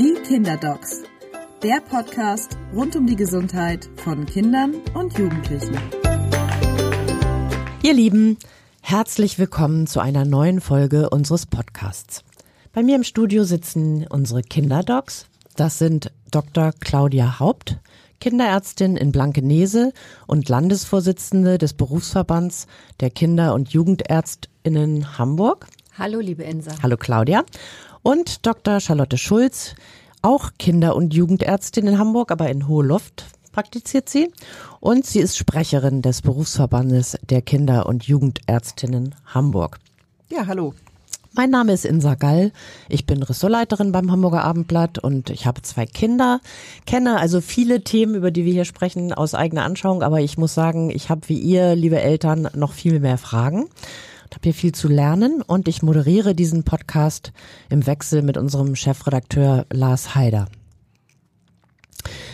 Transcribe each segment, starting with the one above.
Die Kinderdocs, der Podcast rund um die Gesundheit von Kindern und Jugendlichen. Ihr Lieben, herzlich willkommen zu einer neuen Folge unseres Podcasts. Bei mir im Studio sitzen unsere Kinderdocs. Das sind Dr. Claudia Haupt, Kinderärztin in Blankenese und Landesvorsitzende des Berufsverbands der Kinder- und Jugendärztinnen Hamburg. Hallo, liebe Insa. Hallo Claudia. Und Dr. Charlotte Schulz, auch Kinder- und Jugendärztin in Hamburg, aber in Hohe Luft praktiziert sie. Und sie ist Sprecherin des Berufsverbandes der Kinder- und Jugendärztinnen Hamburg. Ja, hallo. Mein Name ist Insa Gall. Ich bin Ressortleiterin beim Hamburger Abendblatt und ich habe zwei Kinder, kenne also viele Themen, über die wir hier sprechen, aus eigener Anschauung. Aber ich muss sagen, ich habe wie ihr, liebe Eltern, noch viel mehr Fragen. Ich habe hier viel zu lernen und ich moderiere diesen Podcast im Wechsel mit unserem Chefredakteur Lars Haider.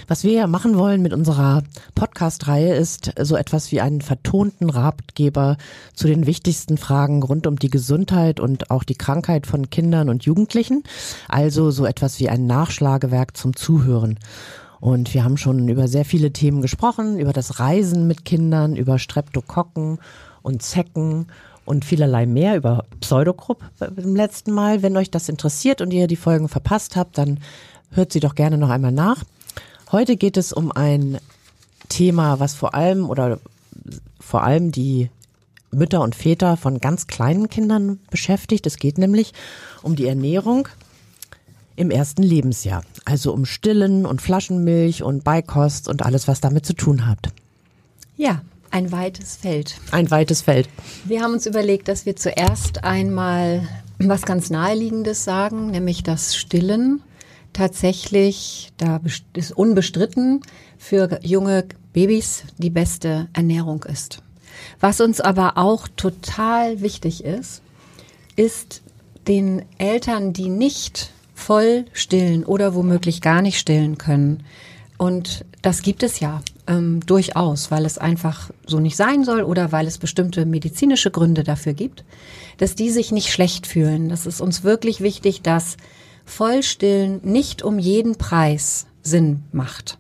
Was wir ja machen wollen mit unserer Podcast-Reihe ist so etwas wie einen vertonten Ratgeber zu den wichtigsten Fragen rund um die Gesundheit und auch die Krankheit von Kindern und Jugendlichen. Also so etwas wie ein Nachschlagewerk zum Zuhören. Und wir haben schon über sehr viele Themen gesprochen, über das Reisen mit Kindern, über Streptokokken und Zecken und vielerlei mehr über Pseudogrupp im letzten Mal. Wenn euch das interessiert und ihr die Folgen verpasst habt, dann hört sie doch gerne noch einmal nach. Heute geht es um ein Thema, was vor allem oder vor allem die Mütter und Väter von ganz kleinen Kindern beschäftigt. Es geht nämlich um die Ernährung im ersten Lebensjahr. Also um Stillen und Flaschenmilch und Beikost und alles, was damit zu tun hat. Ja, ein weites Feld. Ein weites Feld. Wir haben uns überlegt, dass wir zuerst einmal was ganz Naheliegendes sagen, nämlich das Stillen tatsächlich, da ist unbestritten, für junge Babys die beste Ernährung ist. Was uns aber auch total wichtig ist, ist den Eltern, die nicht voll stillen oder womöglich gar nicht stillen können. Und das gibt es ja ähm, durchaus, weil es einfach so nicht sein soll oder weil es bestimmte medizinische Gründe dafür gibt, dass die sich nicht schlecht fühlen. Das ist uns wirklich wichtig, dass Vollstillen nicht um jeden Preis Sinn macht.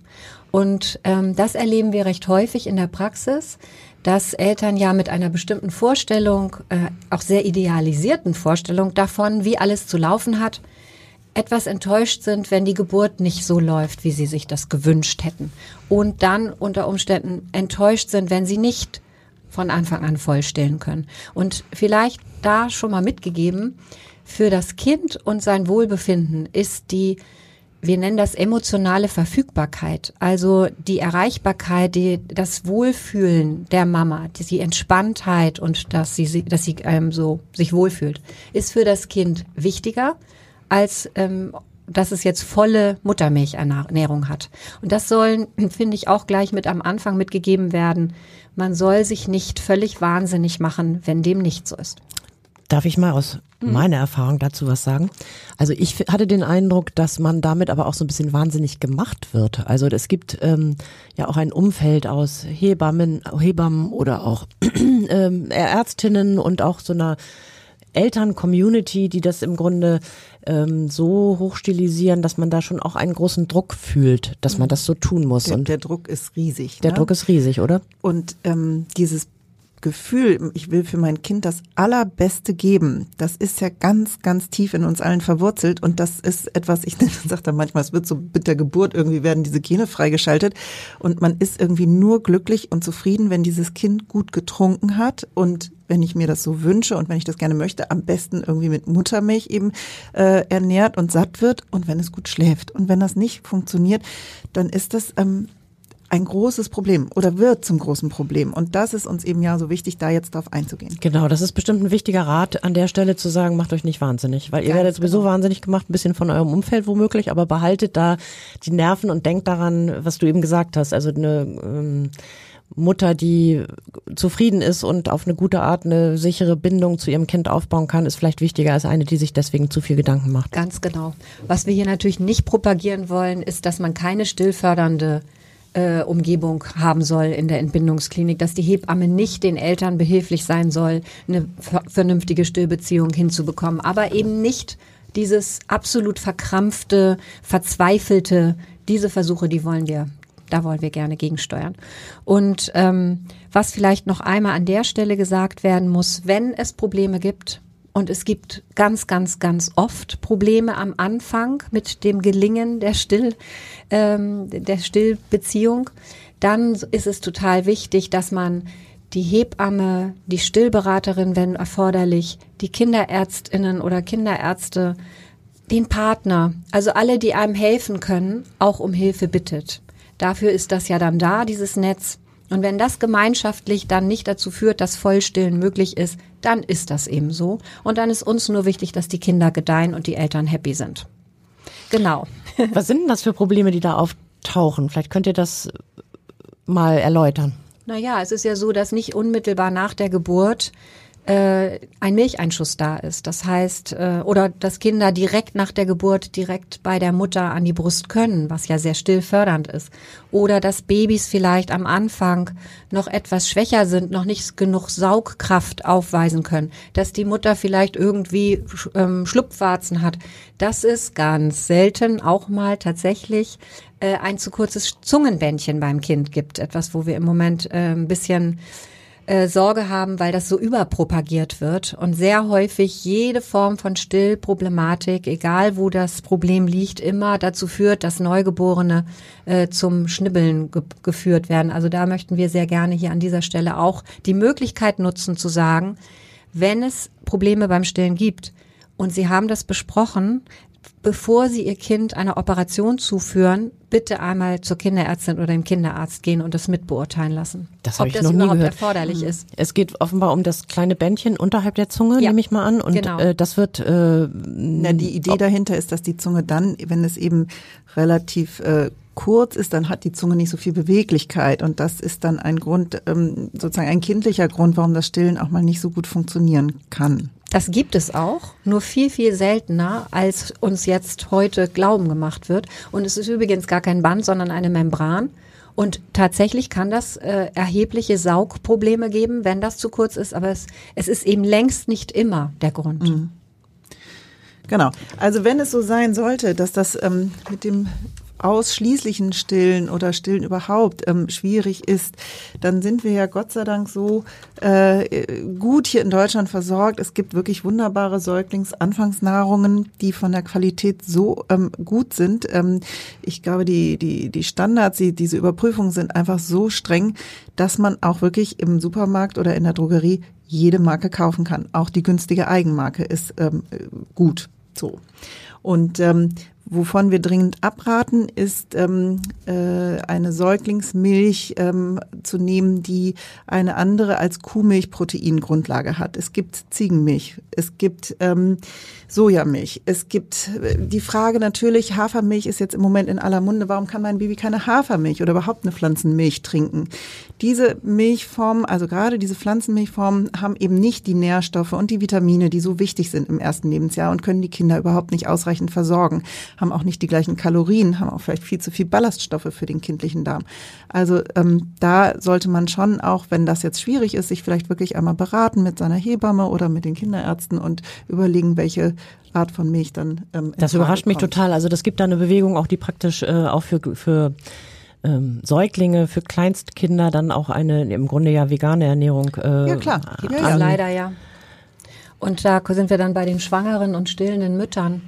Und ähm, das erleben wir recht häufig in der Praxis, dass Eltern ja mit einer bestimmten Vorstellung, äh, auch sehr idealisierten Vorstellung davon, wie alles zu laufen hat, etwas enttäuscht sind, wenn die Geburt nicht so läuft, wie sie sich das gewünscht hätten. Und dann unter Umständen enttäuscht sind, wenn sie nicht von Anfang an vollstellen können. Und vielleicht da schon mal mitgegeben, für das Kind und sein Wohlbefinden ist die, wir nennen das emotionale Verfügbarkeit, also die Erreichbarkeit, die, das Wohlfühlen der Mama, die, die Entspanntheit und dass sie, dass sie ähm, so sich wohlfühlt, ist für das Kind wichtiger als ähm, dass es jetzt volle Muttermilchernährung hat. Und das sollen, finde ich, auch gleich mit am Anfang mitgegeben werden. Man soll sich nicht völlig wahnsinnig machen, wenn dem nicht so ist. Darf ich mal aus mhm. meiner Erfahrung dazu was sagen? Also ich hatte den Eindruck, dass man damit aber auch so ein bisschen wahnsinnig gemacht wird. Also es gibt ähm, ja auch ein Umfeld aus Hebammen, Hebammen oder auch ähm, Ärztinnen und auch so einer Eltern-Community, die das im Grunde ähm, so hochstilisieren, dass man da schon auch einen großen Druck fühlt, dass man mhm. das so tun muss. Der, und der Druck ist riesig. Der ne? Druck ist riesig, oder? Und ähm, dieses Gefühl, ich will für mein Kind das Allerbeste geben, das ist ja ganz, ganz tief in uns allen verwurzelt und das ist etwas, ich sage da manchmal, es wird so mit der Geburt, irgendwie werden diese Gene freigeschaltet und man ist irgendwie nur glücklich und zufrieden, wenn dieses Kind gut getrunken hat und wenn ich mir das so wünsche und wenn ich das gerne möchte, am besten irgendwie mit Muttermilch eben äh, ernährt und satt wird und wenn es gut schläft. Und wenn das nicht funktioniert, dann ist das ähm, ein großes Problem oder wird zum großen Problem. Und das ist uns eben ja so wichtig, da jetzt drauf einzugehen. Genau, das ist bestimmt ein wichtiger Rat an der Stelle zu sagen, macht euch nicht wahnsinnig, weil ihr Ganz werdet sowieso genau. wahnsinnig gemacht, ein bisschen von eurem Umfeld womöglich, aber behaltet da die Nerven und denkt daran, was du eben gesagt hast. Also eine ähm, Mutter, die zufrieden ist und auf eine gute Art eine sichere Bindung zu ihrem Kind aufbauen kann, ist vielleicht wichtiger als eine, die sich deswegen zu viel Gedanken macht. Ganz genau. Was wir hier natürlich nicht propagieren wollen, ist, dass man keine stillfördernde äh, Umgebung haben soll in der Entbindungsklinik, dass die Hebamme nicht den Eltern behilflich sein soll, eine vernünftige Stillbeziehung hinzubekommen, aber eben nicht dieses absolut verkrampfte, verzweifelte, diese Versuche, die wollen wir, da wollen wir gerne gegensteuern. Und ähm, was vielleicht noch einmal an der Stelle gesagt werden muss, wenn es Probleme gibt, und es gibt ganz, ganz, ganz oft Probleme am Anfang mit dem Gelingen der Still, ähm, der Stillbeziehung. Dann ist es total wichtig, dass man die Hebamme, die Stillberaterin, wenn erforderlich, die Kinderärztinnen oder Kinderärzte, den Partner, also alle, die einem helfen können, auch um Hilfe bittet. Dafür ist das ja dann da, dieses Netz. Und wenn das gemeinschaftlich dann nicht dazu führt, dass Vollstillen möglich ist, dann ist das eben so. Und dann ist uns nur wichtig, dass die Kinder gedeihen und die Eltern happy sind. Genau. Was sind denn das für Probleme, die da auftauchen? Vielleicht könnt ihr das mal erläutern. Naja, es ist ja so, dass nicht unmittelbar nach der Geburt äh, ein Milcheinschuss da ist. Das heißt, äh, oder dass Kinder direkt nach der Geburt direkt bei der Mutter an die Brust können, was ja sehr stillfördernd ist. Oder dass Babys vielleicht am Anfang noch etwas schwächer sind, noch nicht genug Saugkraft aufweisen können, dass die Mutter vielleicht irgendwie ähm, Schlupfwarzen hat. Das ist ganz selten auch mal tatsächlich äh, ein zu kurzes Zungenbändchen beim Kind gibt. Etwas, wo wir im Moment äh, ein bisschen äh, Sorge haben, weil das so überpropagiert wird und sehr häufig jede Form von Stillproblematik, egal wo das Problem liegt, immer dazu führt, dass Neugeborene äh, zum Schnibbeln ge geführt werden. Also da möchten wir sehr gerne hier an dieser Stelle auch die Möglichkeit nutzen zu sagen, wenn es Probleme beim Stillen gibt, und Sie haben das besprochen, bevor Sie Ihr Kind einer Operation zuführen, bitte einmal zur Kinderärztin oder dem Kinderarzt gehen und das mitbeurteilen lassen. Das habe ich das noch nie überhaupt gehört. erforderlich ist. Es geht offenbar um das kleine Bändchen unterhalb der Zunge, Ja, nehme ich mal an. Und genau. äh, das wird äh, Na, die Idee dahinter ist, dass die Zunge dann, wenn es eben relativ äh, kurz ist, dann hat die Zunge nicht so viel Beweglichkeit und das ist dann ein Grund, ähm, sozusagen ein kindlicher Grund, warum das Stillen auch mal nicht so gut funktionieren kann. Das gibt es auch, nur viel, viel seltener, als uns jetzt heute Glauben gemacht wird. Und es ist übrigens gar kein Band, sondern eine Membran. Und tatsächlich kann das äh, erhebliche Saugprobleme geben, wenn das zu kurz ist. Aber es, es ist eben längst nicht immer der Grund. Genau. Also wenn es so sein sollte, dass das ähm, mit dem ausschließlichen Stillen oder Stillen überhaupt ähm, schwierig ist, dann sind wir ja Gott sei Dank so äh, gut hier in Deutschland versorgt. Es gibt wirklich wunderbare Säuglingsanfangsnahrungen, die von der Qualität so ähm, gut sind. Ähm, ich glaube, die, die, die Standards, die, diese Überprüfungen sind einfach so streng, dass man auch wirklich im Supermarkt oder in der Drogerie jede Marke kaufen kann. Auch die günstige Eigenmarke ist ähm, gut so. Und ähm, wovon wir dringend abraten, ist ähm, äh, eine Säuglingsmilch ähm, zu nehmen, die eine andere als Kuhmilch Proteingrundlage hat. Es gibt Ziegenmilch, es gibt ähm, Sojamilch, es gibt äh, die Frage natürlich, Hafermilch ist jetzt im Moment in aller Munde, warum kann mein Baby keine Hafermilch oder überhaupt eine Pflanzenmilch trinken? Diese Milchformen, also gerade diese Pflanzenmilchformen, haben eben nicht die Nährstoffe und die Vitamine, die so wichtig sind im ersten Lebensjahr und können die Kinder überhaupt nicht ausreichend versorgen, haben auch nicht die gleichen Kalorien, haben auch vielleicht viel zu viel Ballaststoffe für den kindlichen Darm. Also ähm, da sollte man schon, auch wenn das jetzt schwierig ist, sich vielleicht wirklich einmal beraten mit seiner Hebamme oder mit den Kinderärzten und überlegen, welche Art von Milch dann. Ähm, Das überrascht mich kommt. total. Also das gibt da eine Bewegung, auch die praktisch äh, auch für, für ähm, Säuglinge, für Kleinstkinder dann auch eine im Grunde ja vegane Ernährung. Äh, Ja, klar. Gibt Ja, ja. leider ja. Und da sind wir dann bei den schwangeren und stillenden Müttern.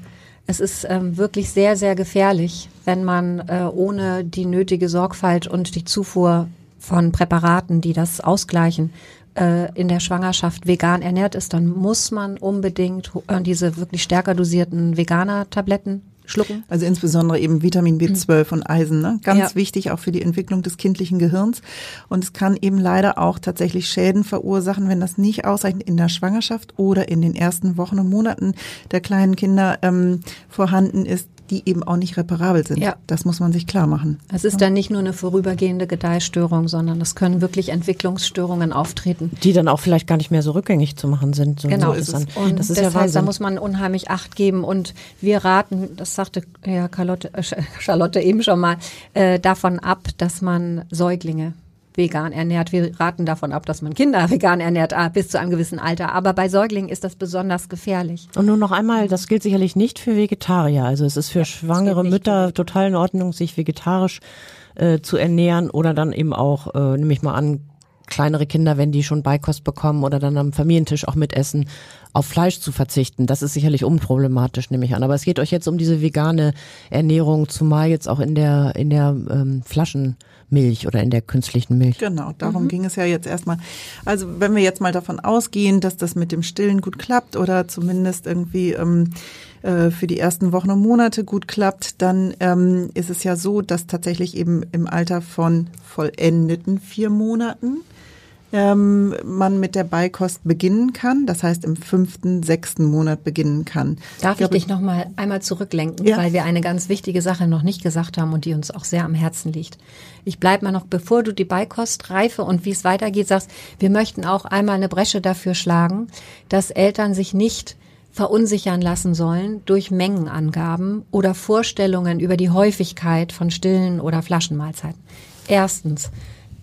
Es ist ähm, wirklich sehr, sehr gefährlich, wenn man äh, ohne die nötige Sorgfalt und die Zufuhr von Präparaten, die das ausgleichen, äh, in der Schwangerschaft vegan ernährt ist, dann muss man unbedingt äh, diese wirklich stärker dosierten Veganer-Tabletten schlucken. Also insbesondere eben Vitamin B12 und Eisen, ne? ganz Ja. wichtig auch für die Entwicklung des kindlichen Gehirns. Und es kann eben leider auch tatsächlich Schäden verursachen, wenn das nicht ausreichend in der Schwangerschaft oder in den ersten Wochen und Monaten der kleinen Kinder ähm, vorhanden ist, die eben auch nicht reparabel sind. Ja. Das muss man sich klar machen. Es ist dann nicht nur eine vorübergehende Gedeihstörung, sondern es können wirklich Entwicklungsstörungen auftreten. die dann auch vielleicht gar nicht mehr so rückgängig zu machen sind. So Genau, ist das, dann, und das ist das ja heißt, da muss man unheimlich Acht geben und wir raten, das sagte ja Charlotte, äh, Charlotte eben schon mal, äh, davon ab, dass man Säuglinge vegan ernährt. Wir raten davon ab, dass man Kinder vegan ernährt ah, bis zu einem gewissen Alter. Aber bei Säuglingen ist das besonders gefährlich. Und nur noch einmal, das gilt sicherlich nicht für Vegetarier. Also es ist für ja, schwangere Mütter total in Ordnung, sich vegetarisch äh, zu ernähren oder dann eben auch, äh, nehme ich mal an, kleinere Kinder, wenn die schon Beikost bekommen oder dann am Familientisch auch mitessen, auf Fleisch zu verzichten. Das ist sicherlich unproblematisch, nehme ich an. Aber es geht euch jetzt um diese vegane Ernährung, zumal jetzt auch in der in der ähm, Flaschenmilch oder in der künstlichen Milch. Genau, darum mhm. ging es ja jetzt erstmal. Also wenn wir jetzt mal davon ausgehen, dass das mit dem Stillen gut klappt oder zumindest irgendwie ähm, äh, für die ersten Wochen und Monate gut klappt, dann ähm, ist es ja so, dass tatsächlich eben im Alter von vollendeten vier Monaten ähm, man mit der Beikost beginnen kann, das heißt im fünften, sechsten Monat beginnen kann. Darf ich, ich dich noch mal einmal zurücklenken, ja. weil wir eine ganz wichtige Sache noch nicht gesagt haben und die uns auch sehr am Herzen liegt. Ich bleib mal noch, bevor du die Beikost reife und wie es weitergeht, sagst, wir möchten auch einmal eine Bresche dafür schlagen, dass Eltern sich nicht verunsichern lassen sollen durch Mengenangaben oder Vorstellungen über die Häufigkeit von stillen oder Flaschenmahlzeiten. Erstens,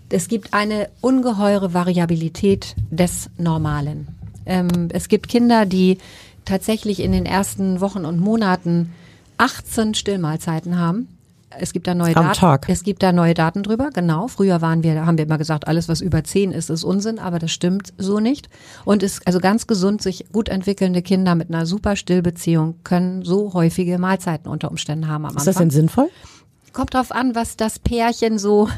es gibt eine ungeheure Variabilität des Normalen. Ähm, es gibt Kinder, die tatsächlich in den ersten Wochen und Monaten 18 Stillmahlzeiten haben. Es gibt da neue Am Daten. Tag. Es gibt da neue Daten drüber, genau. Früher waren wir, haben wir immer gesagt, alles was über 10 ist, ist Unsinn, aber das stimmt so nicht. Und ist also ganz gesund, sich gut entwickelnde Kinder mit einer super Stillbeziehung können so häufige Mahlzeiten unter Umständen haben am Anfang. Ist das denn sinnvoll? Kommt drauf an, was das Pärchen so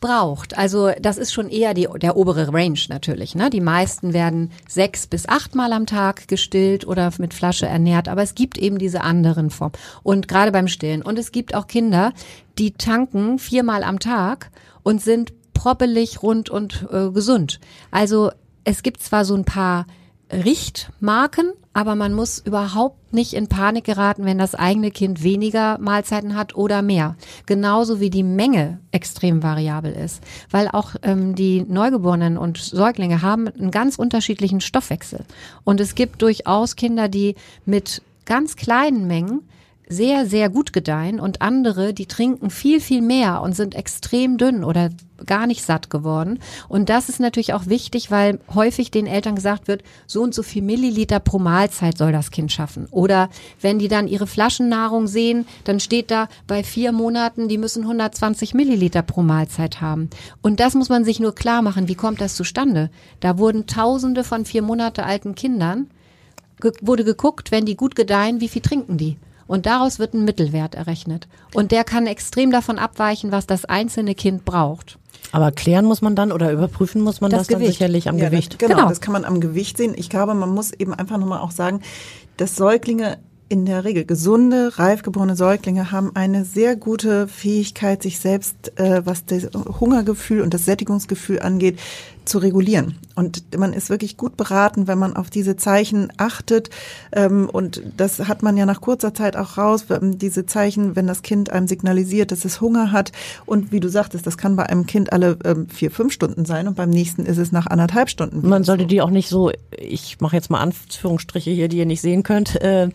braucht. Also das ist schon eher die, der obere Range natürlich. Ne? Die meisten werden sechs bis achtmal am Tag gestillt oder mit Flasche ernährt, aber es gibt eben diese anderen Formen. Und gerade beim Stillen. Und es gibt auch Kinder, die tanken viermal am Tag und sind proppelig, rund und äh, gesund. Also es gibt zwar so ein paar Richtmarken, aber man muss überhaupt nicht in Panik geraten, wenn das eigene Kind weniger Mahlzeiten hat oder mehr. Genauso wie die Menge extrem variabel ist, weil auch ähm, die Neugeborenen und Säuglinge haben einen ganz unterschiedlichen Stoffwechsel. Und es gibt durchaus Kinder, die mit ganz kleinen Mengen sehr, sehr gut gedeihen und andere, die trinken viel, viel mehr und sind extrem dünn oder gar nicht satt geworden. Und das ist natürlich auch wichtig, weil häufig den Eltern gesagt wird, so und so viel Milliliter pro Mahlzeit soll das Kind schaffen. Oder wenn die dann ihre Flaschennahrung sehen, dann steht da bei vier Monaten, die müssen 120 Milliliter pro Mahlzeit haben. Und das muss man sich nur klar machen. Wie kommt das zustande? Da wurden Tausende von vier Monate alten Kindern wurde geguckt, wenn die gut gedeihen, wie viel trinken die? Und daraus wird ein Mittelwert errechnet. Und der kann extrem davon abweichen, was das einzelne Kind braucht. Aber klären muss man dann oder überprüfen muss man das, das dann sicherlich am ja, Gewicht. Das, genau, genau, das kann man am Gewicht sehen. Ich glaube, man muss eben einfach nochmal auch sagen, dass Säuglinge in der Regel gesunde, reifgeborene Säuglinge haben eine sehr gute Fähigkeit, sich selbst, äh, was das Hungergefühl und das Sättigungsgefühl angeht, zu regulieren. Und man ist wirklich gut beraten, wenn man auf diese Zeichen achtet. Ähm, und das hat man ja nach kurzer Zeit auch raus, diese Zeichen, wenn das Kind einem signalisiert, dass es Hunger hat. Und wie du sagtest, das kann bei einem Kind alle ähm, vier, fünf Stunden sein und beim nächsten ist es nach anderthalb Stunden. Man sollte die auch nicht so, ich mache jetzt mal Anführungsstriche hier, die ihr nicht sehen könnt, äh,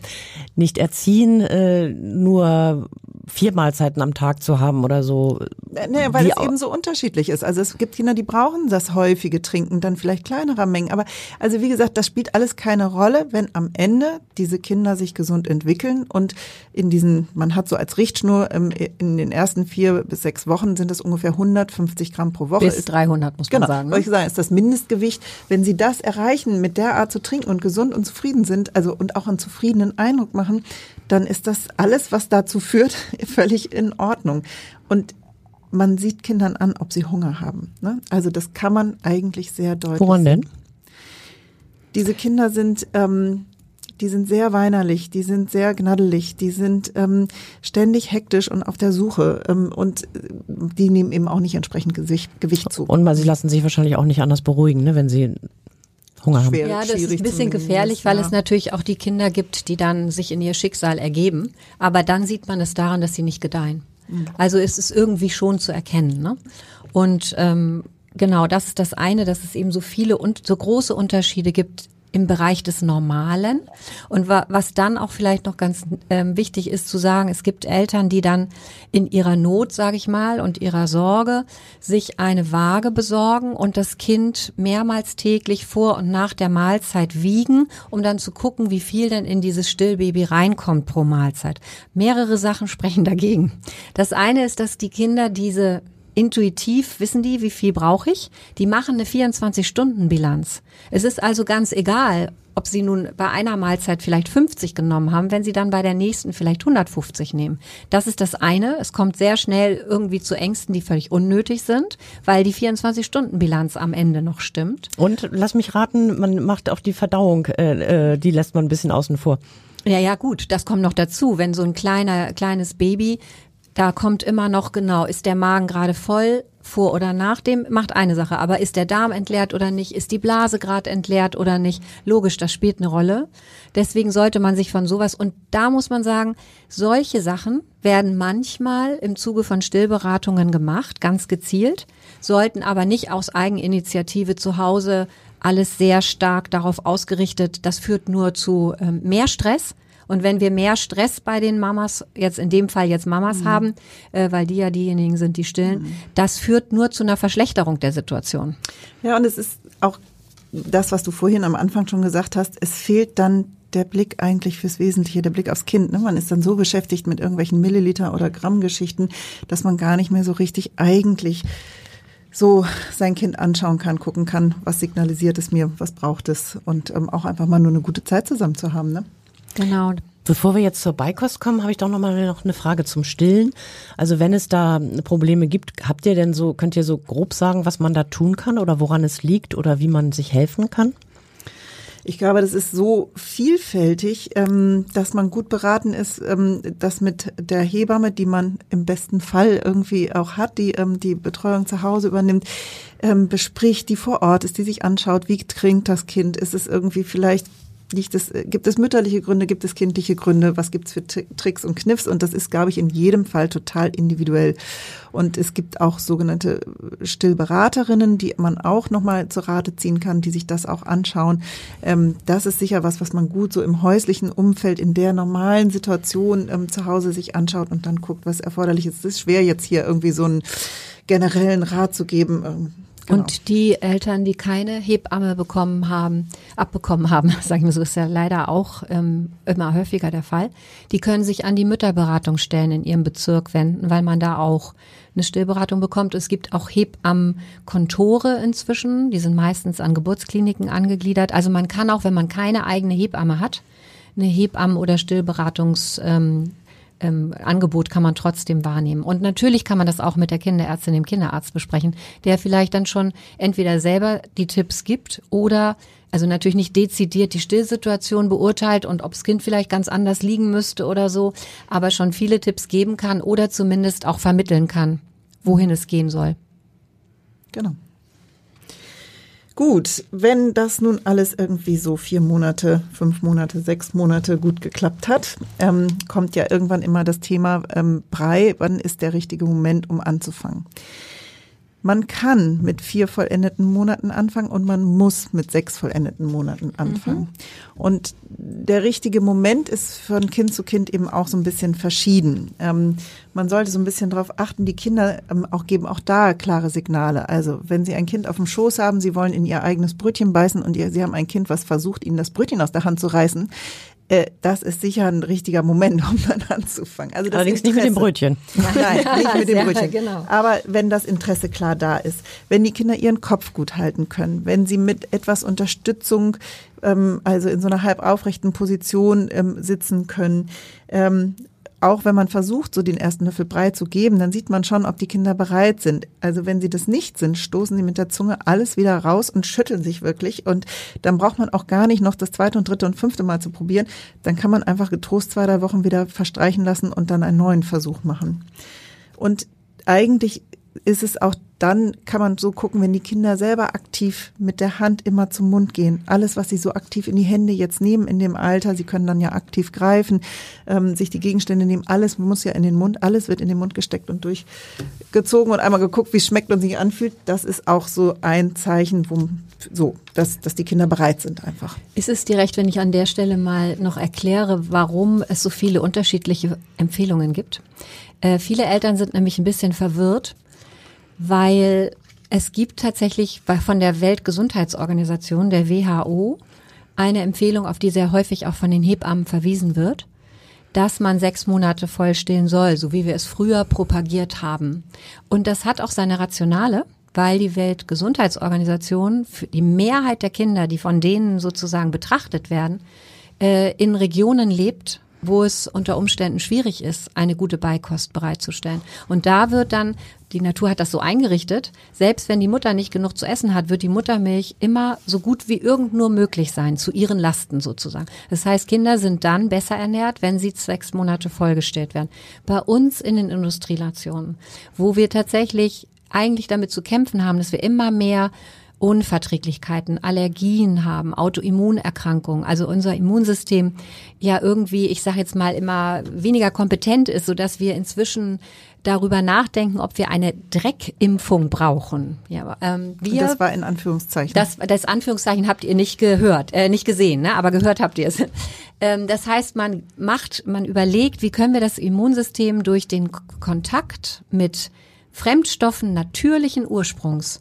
nicht erziehen, äh, nur vier Mahlzeiten am Tag zu haben oder so. Nee, weil es eben so unterschiedlich ist. Also es gibt Kinder, die brauchen das häufige Trinken, dann vielleicht kleinerer Mengen. Aber also wie gesagt, das spielt alles keine Rolle, wenn am Ende diese Kinder sich gesund entwickeln und in diesen, man hat so als Richtschnur in den ersten vier bis sechs Wochen sind es ungefähr 150 Gramm pro Woche. Bis 300 muss man genau, sagen. Genau, ich sagen, ist das Mindestgewicht. Wenn Sie das erreichen, mit der Art zu trinken und gesund und zufrieden sind, also und auch einen zufriedenen Eindruck machen, dann ist das alles, was dazu führt, völlig in Ordnung. Und man sieht Kindern an, ob sie Hunger haben. Ne? Also das kann man eigentlich sehr deutlich. Woran denn? Diese Kinder sind, ähm, die sind sehr weinerlich, die sind sehr gnaddelig, die sind ähm, ständig hektisch und auf der Suche ähm, und äh, die nehmen eben auch nicht entsprechend Gewicht, Gewicht zu. Und sie lassen sich wahrscheinlich auch nicht anders beruhigen, ne, wenn sie Hunger haben. ja, das ist ein bisschen gefährlich, weil ja. es natürlich auch die Kinder gibt, die dann sich in ihr Schicksal ergeben. Aber dann sieht man es daran, dass sie nicht gedeihen. Also ist es irgendwie schon zu erkennen. Ne? Und ähm, genau, das ist das eine, dass es eben so viele und so große Unterschiede gibt im Bereich des Normalen. Und wa was dann auch vielleicht noch ganz ähm, wichtig ist zu sagen, es gibt Eltern, die dann in ihrer Not, sage ich mal, und ihrer Sorge sich eine Waage besorgen und das Kind mehrmals täglich vor und nach der Mahlzeit wiegen, um dann zu gucken, wie viel denn in dieses Stillbaby reinkommt pro Mahlzeit. Mehrere Sachen sprechen dagegen. Das eine ist, dass die Kinder diese intuitiv wissen die, wie viel brauche ich. Die machen eine 24-Stunden-Bilanz. Es ist also ganz egal, ob sie nun bei einer Mahlzeit vielleicht 50 genommen haben, wenn sie dann bei der nächsten vielleicht 150 nehmen. Das ist das eine. Es kommt sehr schnell irgendwie zu Ängsten, die völlig unnötig sind, weil die 24-Stunden-Bilanz am Ende noch stimmt. Und lass mich raten, man macht auch die Verdauung, äh, äh, die lässt man ein bisschen außen vor. Ja, ja, gut, das kommt noch dazu. Wenn so ein kleiner, kleines Baby da kommt immer noch genau, ist der Magen gerade voll, vor oder nach dem, macht eine Sache. Aber ist der Darm entleert oder nicht? Ist die Blase gerade entleert oder nicht? Logisch, das spielt eine Rolle. Deswegen sollte man sich von sowas, und da muss man sagen, solche Sachen werden manchmal im Zuge von Stillberatungen gemacht, ganz gezielt, sollten aber nicht aus Eigeninitiative zu Hause alles sehr stark darauf ausgerichtet. Das führt nur zu ähm, mehr Stress und wenn wir mehr Stress bei den Mamas, jetzt in dem Fall jetzt Mamas mhm. haben, äh, weil die ja diejenigen sind, die stillen, mhm. das führt nur zu einer Verschlechterung der Situation. Ja, und es ist auch das, was du vorhin am Anfang schon gesagt hast, es fehlt dann der Blick eigentlich fürs Wesentliche, der Blick aufs Kind. Ne? Man ist dann so beschäftigt mit irgendwelchen Milliliter- oder Grammgeschichten, dass man gar nicht mehr so richtig eigentlich so sein Kind anschauen kann, gucken kann, was signalisiert es mir, was braucht es und ähm, auch einfach mal nur eine gute Zeit zusammen zu haben. Ne? Genau. Bevor wir jetzt zur Beikost kommen, habe ich doch noch mal noch eine Frage zum Stillen. Also wenn es da Probleme gibt, habt ihr denn so, könnt ihr so grob sagen, was man da tun kann oder woran es liegt oder wie man sich helfen kann? Ich glaube, das ist so vielfältig, ähm, dass man gut beraten ist, ähm, das mit der Hebamme, die man im besten Fall irgendwie auch hat, die ähm, die Betreuung zu Hause übernimmt, bespricht, die vor Ort ist, die sich anschaut, wie trinkt das Kind, ist es irgendwie vielleicht liegt es, äh, gibt es mütterliche Gründe, gibt es kindliche Gründe, was gibt es für Tricks und Kniffs und das ist, glaube ich, in jedem Fall total individuell. Und es gibt auch sogenannte Stillberaterinnen, die man auch nochmal zur Rate ziehen kann, die sich das auch anschauen. Ähm, das ist sicher was, was man gut so im häuslichen Umfeld, in der normalen Situation ähm, zu Hause sich anschaut und dann guckt, was erforderlich ist. Es ist schwer, jetzt hier irgendwie so einen generellen Rat zu geben ähm, Genau. Und die Eltern, die keine Hebamme bekommen haben, abbekommen haben, sagen wir so, ist ja leider auch ähm, immer häufiger der Fall, die können sich an die Mütterberatungsstellen in ihrem Bezirk wenden, weil man da auch eine Stillberatung bekommt. Es gibt auch Hebammenkontore inzwischen, die sind meistens an Geburtskliniken angegliedert. Also man kann auch, wenn man keine eigene Hebamme hat, eine Hebammen- oder Stillberatungs ähm, ähm, Angebot kann man trotzdem wahrnehmen. Und natürlich kann man das auch mit der Kinderärztin, dem Kinderarzt besprechen, der vielleicht dann schon entweder selber die Tipps gibt oder also natürlich nicht dezidiert die Stillsituation beurteilt und ob das Kind vielleicht ganz anders liegen müsste oder so, aber schon viele Tipps geben kann oder zumindest auch vermitteln kann, wohin es gehen soll. Genau. Gut, wenn das nun alles irgendwie so vier Monate, fünf Monate, sechs Monate gut geklappt hat, ähm, kommt ja irgendwann immer das Thema ähm, Brei. Wann ist der richtige Moment, um anzufangen? Man kann mit vier vollendeten Monaten anfangen und man muss mit sechs vollendeten Monaten anfangen. Mhm. Und der richtige Moment ist von Kind zu Kind eben auch so ein bisschen verschieden. Ähm, man sollte so ein bisschen darauf achten, die Kinder ähm, auch geben auch da klare Signale. Also wenn Sie ein Kind auf dem Schoß haben, Sie wollen in Ihr eigenes Brötchen beißen und ihr, Sie haben ein Kind, was versucht, Ihnen das Brötchen aus der Hand zu reißen, äh, das ist sicher ein richtiger Moment, um dann anzufangen. Also das Allerdings Interesse, nicht mit dem Brötchen. Nein, nicht mit dem Brötchen. Genau. Aber wenn das Interesse klar da ist, wenn die Kinder ihren Kopf gut halten können, wenn sie mit etwas Unterstützung, ähm, also in so einer halb aufrechten Position ähm, sitzen können, ähm, auch wenn man versucht, so den ersten Löffel Brei zu geben, dann sieht man schon, ob die Kinder bereit sind. Also wenn sie das nicht sind, stoßen sie mit der Zunge alles wieder raus und schütteln sich wirklich. Und dann braucht man auch gar nicht noch das zweite und dritte und fünfte Mal zu probieren. Dann kann man einfach getrost zwei, drei Wochen wieder verstreichen lassen und dann einen neuen Versuch machen. Und eigentlich ist es auch dann kann man so gucken, wenn die Kinder selber aktiv mit der Hand immer zum Mund gehen. Alles, was sie so aktiv in die Hände jetzt nehmen in dem Alter, sie können dann ja aktiv greifen, ähm, sich die Gegenstände nehmen. Alles muss ja in den Mund, alles wird in den Mund gesteckt und durchgezogen und einmal geguckt, wie es schmeckt und sich anfühlt. Das ist auch so ein Zeichen, wo, so, dass, dass die Kinder bereit sind einfach. Ist es dir recht, wenn ich an der Stelle mal noch erkläre, warum es so viele unterschiedliche Empfehlungen gibt? Äh, viele Eltern sind nämlich ein bisschen verwirrt weil es gibt tatsächlich von der Weltgesundheitsorganisation, der WHO, eine Empfehlung, auf die sehr häufig auch von den Hebammen verwiesen wird, dass man sechs Monate voll stillen soll, so wie wir es früher propagiert haben. Und das hat auch seine Rationale, weil die Weltgesundheitsorganisation für die Mehrheit der Kinder, die von denen sozusagen betrachtet werden, äh, in Regionen lebt, wo es unter Umständen schwierig ist, eine gute Beikost bereitzustellen. Und da wird dann, die Natur hat das so eingerichtet, selbst wenn die Mutter nicht genug zu essen hat, wird die Muttermilch immer so gut wie irgend nur möglich sein, zu ihren Lasten sozusagen. Das heißt, Kinder sind dann besser ernährt, wenn sie sechs Monate vollgestellt werden. Bei uns in den Industrienationen, wo wir tatsächlich eigentlich damit zu kämpfen haben, dass wir immer mehr Unverträglichkeiten, Allergien haben, Autoimmunerkrankungen, also unser Immunsystem ja irgendwie, ich sage jetzt mal immer weniger kompetent ist, so dass wir inzwischen darüber nachdenken, ob wir eine Dreckimpfung brauchen. Ja, ähm, wir, das war in Anführungszeichen. Das, das Anführungszeichen habt ihr nicht gehört, äh, nicht gesehen, ne? aber gehört habt ihr es. Ähm, das heißt, man macht, man überlegt, wie können wir das Immunsystem durch den Kontakt mit Fremdstoffen natürlichen Ursprungs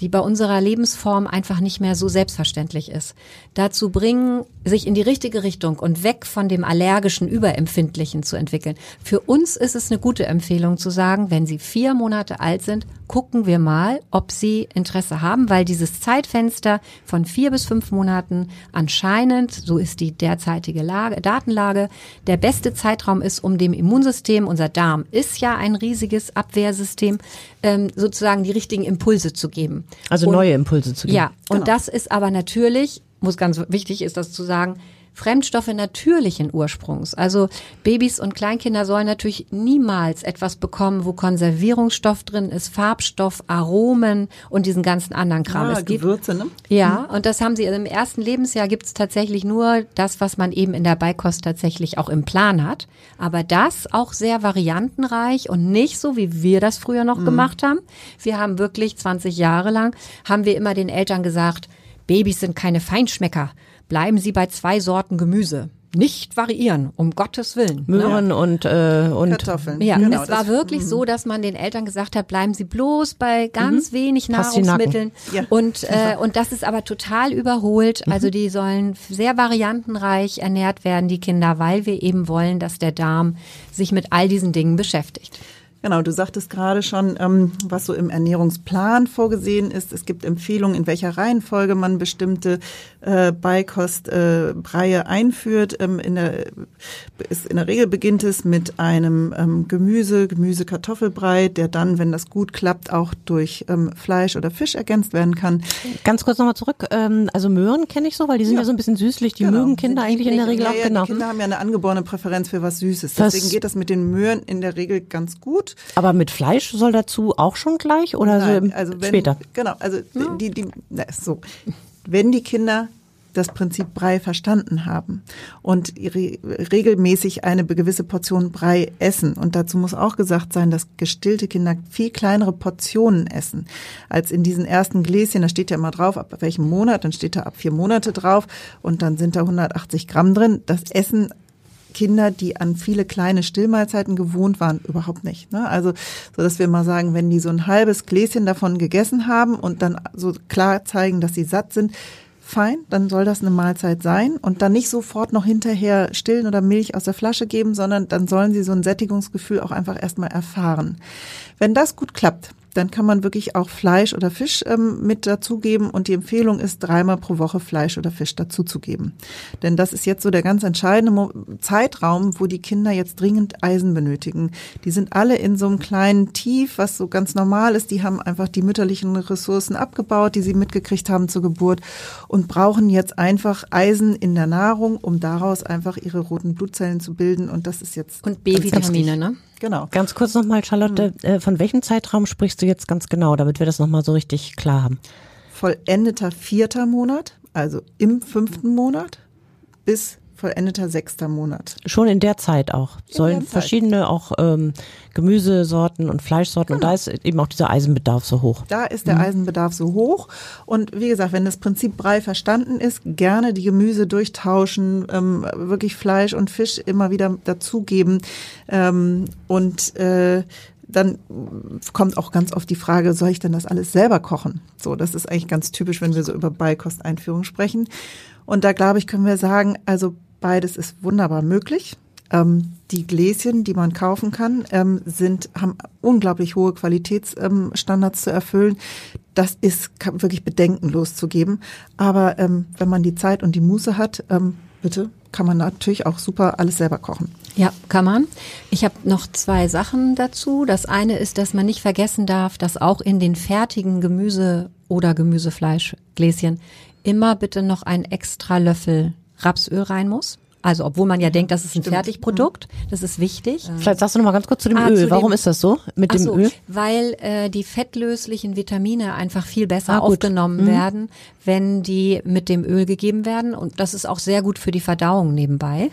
die bei unserer Lebensform einfach nicht mehr so selbstverständlich ist, dazu bringen, sich in die richtige Richtung und weg von dem allergischen, überempfindlichen zu entwickeln. Für uns ist es eine gute Empfehlung zu sagen, wenn Sie vier Monate alt sind, gucken wir mal, ob Sie Interesse haben, weil dieses Zeitfenster von vier bis fünf Monaten anscheinend, so ist die derzeitige Lage, Datenlage, der beste Zeitraum ist, um dem Immunsystem, unser Darm ist ja ein riesiges Abwehrsystem, ähm, sozusagen die richtigen Impulse zu geben. Also und, neue Impulse zu geben. Ja, und genau. das ist aber natürlich, muss ganz wichtig ist das zu sagen, Fremdstoffe natürlichen Ursprungs. Also Babys und Kleinkinder sollen natürlich niemals etwas bekommen, wo Konservierungsstoff drin ist, Farbstoff, Aromen und diesen ganzen anderen Kram. Ah, es Gewürze, ne? Ja, und das haben sie im ersten Lebensjahr gibt es tatsächlich nur das, was man eben in der Beikost tatsächlich auch im Plan hat. Aber das auch sehr variantenreich und nicht so, wie wir das früher noch mhm. gemacht haben. Wir haben wirklich 20 Jahre lang, haben wir immer den Eltern gesagt, Babys sind keine Feinschmecker bleiben Sie bei zwei Sorten Gemüse. Nicht variieren, um Gottes Willen. Ne? Möhren ja. und, äh, und Kartoffeln. Ja, genau, es war wirklich mhm. so, dass man den Eltern gesagt hat, bleiben Sie bloß bei ganz mhm. wenig Nahrungsmitteln. Ja. Und, äh, und das ist aber total überholt. Mhm. Also die sollen sehr variantenreich ernährt werden, die Kinder, weil wir eben wollen, dass der Darm sich mit all diesen Dingen beschäftigt. Genau, du sagtest gerade schon, ähm, was so im Ernährungsplan vorgesehen ist. Es gibt Empfehlungen, in welcher Reihenfolge man bestimmte äh, Beikostbreie äh, einführt. Ähm, in, der, ist, in der Regel beginnt es mit einem ähm, Gemüse, Gemüse-Kartoffelbrei, der dann, wenn das gut klappt, auch durch ähm, Fleisch oder Fisch ergänzt werden kann. Ganz kurz nochmal zurück. Ähm, also Möhren kenne ich so, weil die sind ja, ja so ein bisschen süßlich. Die genau. mögen Kinder eigentlich in der Regel ja, auch. Genau. Die Kinder haben ja eine angeborene Präferenz für was Süßes. Deswegen das geht das mit den Möhren in der Regel ganz gut. Aber mit Fleisch soll dazu auch schon gleich oder Nein, so also wenn, später? Genau, also ja. die, die, na, so. Wenn die Kinder das Prinzip Brei verstanden haben und regelmäßig eine gewisse Portion Brei essen. Und dazu muss auch gesagt sein, dass gestillte Kinder viel kleinere Portionen essen als in diesen ersten Gläschen. Da steht ja immer drauf, ab welchem Monat, dann steht da ab vier Monate drauf und dann sind da 180 Gramm drin. Das Essen Kinder, die an viele kleine Stillmahlzeiten gewohnt waren, überhaupt nicht. Ne? Also, so dass wir mal sagen, wenn die so ein halbes Gläschen davon gegessen haben und dann so klar zeigen, dass sie satt sind, fein, dann soll das eine Mahlzeit sein und dann nicht sofort noch hinterher stillen oder Milch aus der Flasche geben, sondern dann sollen sie so ein Sättigungsgefühl auch einfach erstmal erfahren. Wenn das gut klappt, dann kann man wirklich auch Fleisch oder Fisch ähm, mit dazugeben und die Empfehlung ist, dreimal pro Woche Fleisch oder Fisch dazuzugeben. Denn das ist jetzt so der ganz entscheidende Mo Zeitraum, wo die Kinder jetzt dringend Eisen benötigen. Die sind alle in so einem kleinen Tief, was so ganz normal ist. Die haben einfach die mütterlichen Ressourcen abgebaut, die sie mitgekriegt haben zur Geburt und brauchen jetzt einfach Eisen in der Nahrung, um daraus einfach ihre roten Blutzellen zu bilden. Und das ist jetzt. Und B-Vitamine, ne? Genau. Ganz kurz nochmal, Charlotte, äh, von welchem Zeitraum sprichst du jetzt ganz genau, damit wir das nochmal so richtig klar haben? Vollendeter vierter Monat, also im fünften Monat, bis vollendeter sechster Monat. Schon in der Zeit auch. Sollen Zeit. verschiedene auch ähm, Gemüsesorten und Fleischsorten und da ist eben auch dieser Eisenbedarf so hoch. Da ist der Eisenbedarf so hoch. Und wie gesagt, wenn das Prinzip Brei verstanden ist, gerne die Gemüse durchtauschen, ähm, wirklich Fleisch und Fisch immer wieder dazugeben. Ähm, und äh, dann kommt auch ganz oft die Frage, soll ich denn das alles selber kochen? So, das ist eigentlich ganz typisch, wenn wir so über Beikosteinführung sprechen. Und da glaube ich, können wir sagen, also beides ist wunderbar möglich. Ähm, die Gläschen, die man kaufen kann, ähm, sind, haben unglaublich hohe Qualitätsstandards zu erfüllen. Das ist wirklich bedenkenlos zu geben. Aber ähm, wenn man die Zeit und die Muße hat, ähm, bitte, kann man natürlich auch super alles selber kochen. Ja, kann man. Ich habe noch zwei Sachen dazu. Das eine ist, dass man nicht vergessen darf, dass auch in den fertigen Gemüse- oder Gemüsefleischgläschen immer bitte noch ein extra Löffel Rapsöl rein muss. Also obwohl man ja denkt, das ist ein Fertigprodukt, das ist wichtig. Vielleicht sagst du noch mal ganz kurz zu dem Ah, Öl. zu Warum dem- ist das so mit dem so, Öl? Weil äh, die fettlöslichen Vitamine einfach viel besser Ah, aufgenommen werden, wenn die mit dem Öl gegeben werden. Und das ist auch sehr gut für die Verdauung nebenbei.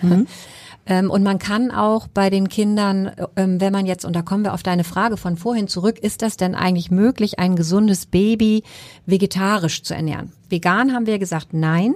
Ähm, und man kann auch bei den Kindern, ähm, wenn man jetzt, und da kommen wir auf deine Frage von vorhin zurück, ist das denn eigentlich möglich, ein gesundes Baby vegetarisch zu ernähren? Vegan haben wir gesagt, nein.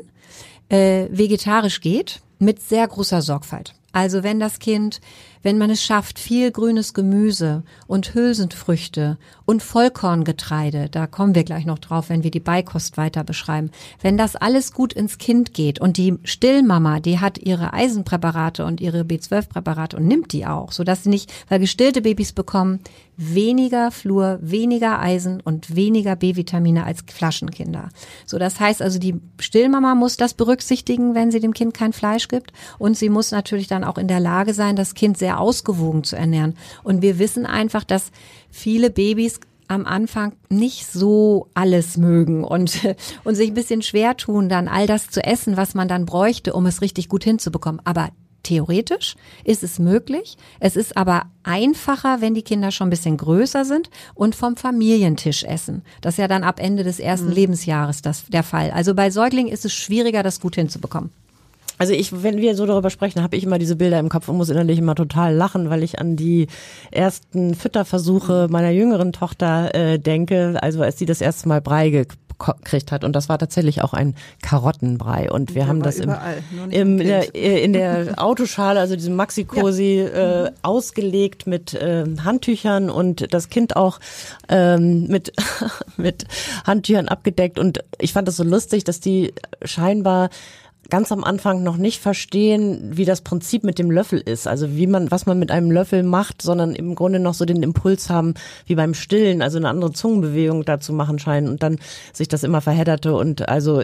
Äh, vegetarisch geht mit sehr großer Sorgfalt. Also wenn das Kind, wenn man es schafft, viel grünes Gemüse und Hülsenfrüchte und Vollkorngetreide, da kommen wir gleich noch drauf, wenn wir die Beikost weiter beschreiben, wenn das alles gut ins Kind geht und die Stillmama, die hat ihre Eisenpräparate und ihre B12-Präparate und nimmt die auch, sodass sie nicht, weil gestillte Babys bekommen weniger Fluor, weniger Eisen und weniger B-Vitamine als Flaschenkinder. So, das heißt also, die Stillmama muss das berücksichtigen, wenn sie dem Kind kein Fleisch gibt. Und sie muss natürlich dann auch in der Lage sein, das Kind sehr ausgewogen zu ernähren. Und wir wissen einfach, dass viele Babys am Anfang nicht so alles mögen und, und sich ein bisschen schwer tun, dann all das zu essen, was man dann bräuchte, um es richtig gut hinzubekommen. Aber Theoretisch ist es möglich. Es ist aber einfacher, wenn die Kinder schon ein bisschen größer sind und vom Familientisch essen. Das ist ja dann ab Ende des ersten Lebensjahres das, der Fall. Also bei Säuglingen ist es schwieriger, das gut hinzubekommen. Also ich, wenn wir so darüber sprechen, habe ich immer diese Bilder im Kopf und muss innerlich immer total lachen, weil ich an die ersten Fütterversuche meiner jüngeren Tochter äh, denke, also als sie das erste Mal Brei gekriegt hat. Und das war tatsächlich auch ein Karottenbrei. Und wir haben das im, im, in, der, äh, in der Autoschale, also diesem Maxi-Cosi, äh, ausgelegt mit äh, Handtüchern und das Kind auch ähm, mit, mit Handtüchern abgedeckt. Und ich fand das so lustig, dass die scheinbar ganz am Anfang noch nicht verstehen, wie das Prinzip mit dem Löffel ist, also wie man, was man mit einem Löffel macht, sondern im Grunde noch so den Impuls haben, wie beim Stillen, also eine andere Zungenbewegung dazu machen scheinen und dann sich das immer verhedderte und also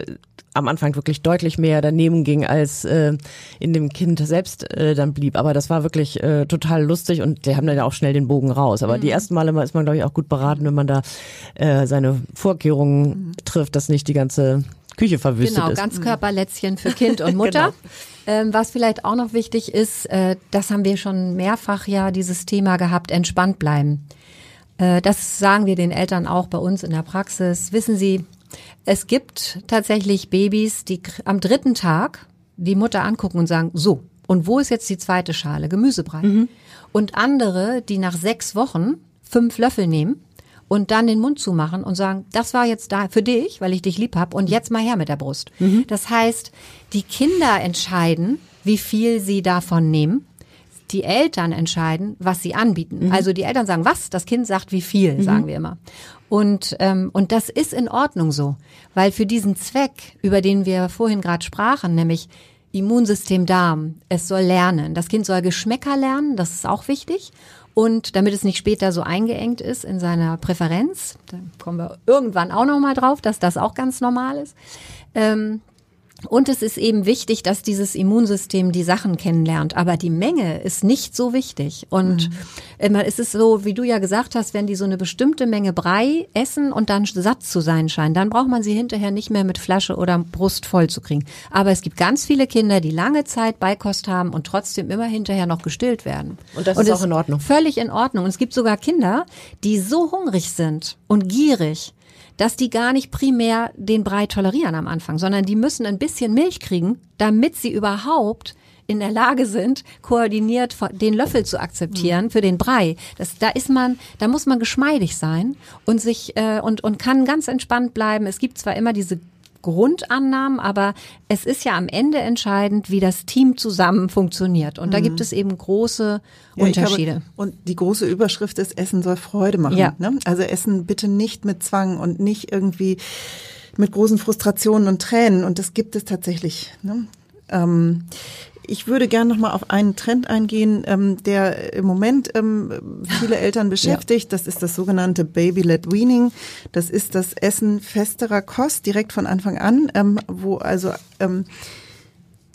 am Anfang wirklich deutlich mehr daneben ging, als äh, in dem Kind selbst äh, dann blieb. Aber das war wirklich äh, total lustig und die haben dann ja auch schnell den Bogen raus. Aber die ersten Male ist man, glaube ich, auch gut beraten, wenn man da äh, seine Vorkehrungen trifft, dass nicht die ganze Küche verwüstet Genau, ist. Ganzkörperlätzchen für Kind und Mutter. ähm, was vielleicht auch noch wichtig ist, äh, das haben wir schon mehrfach ja dieses Thema gehabt, entspannt bleiben. Äh, das sagen wir den Eltern auch bei uns in der Praxis. Wissen Sie, es gibt tatsächlich Babys, die am dritten Tag die Mutter angucken und sagen, so, und wo ist jetzt die zweite Schale? Gemüsebrei. Und andere, die nach sechs Wochen fünf Löffel nehmen und dann den Mund zumachen und sagen, das war jetzt da für dich, weil ich dich lieb hab und jetzt mal her mit der Brust. Das heißt, die Kinder entscheiden, wie viel sie davon nehmen. Die Eltern entscheiden, was sie anbieten. Also die Eltern sagen, was? Das Kind sagt, wie viel, sagen wir immer. Und, ähm, und das ist in Ordnung so, weil für diesen Zweck, über den wir vorhin gerade sprachen, nämlich Immunsystem Darm, es soll lernen. Das Kind soll Geschmäcker lernen, das ist auch wichtig. Und damit es nicht später so eingeengt ist in seiner Präferenz, da kommen wir irgendwann auch noch mal drauf, dass das auch ganz normal ist. Ähm, Und es ist eben wichtig, dass dieses Immunsystem die Sachen kennenlernt. Aber die Menge ist nicht so wichtig. Und mhm. es ist so, wie du ja gesagt hast, wenn die so eine bestimmte Menge Brei essen und dann satt zu sein scheinen, dann braucht man sie hinterher nicht mehr mit Flasche oder Brust voll zu kriegen. Aber es gibt ganz viele Kinder, die lange Zeit Beikost haben und trotzdem immer hinterher noch gestillt werden. Und das und ist auch in Ordnung. Völlig in Ordnung. Und es gibt sogar Kinder, die so hungrig sind und gierig, dass die gar nicht primär den Brei tolerieren am Anfang, sondern die müssen ein bisschen Milch kriegen, damit sie überhaupt in der Lage sind, koordiniert den Löffel zu akzeptieren mhm. für den Brei. Das, da ist man, da muss man geschmeidig sein und sich äh, und und kann ganz entspannt bleiben. Es gibt zwar immer diese Grundannahmen, aber es ist ja am Ende entscheidend, wie das Team zusammen funktioniert. Und da gibt mhm. es eben große ja, Unterschiede. Glaube, und die große Überschrift ist, Essen soll Freude machen. Ja. Ne? Also Essen bitte nicht mit Zwang und nicht irgendwie mit großen Frustrationen und Tränen. Und das gibt es tatsächlich. Ne? Ähm, ich würde gerne noch mal auf einen Trend eingehen, ähm, der im Moment ähm, viele Eltern beschäftigt. Ja. Das ist das sogenannte Baby-led Weaning. Das ist das Essen festerer Kost direkt von Anfang an, ähm, wo also ähm,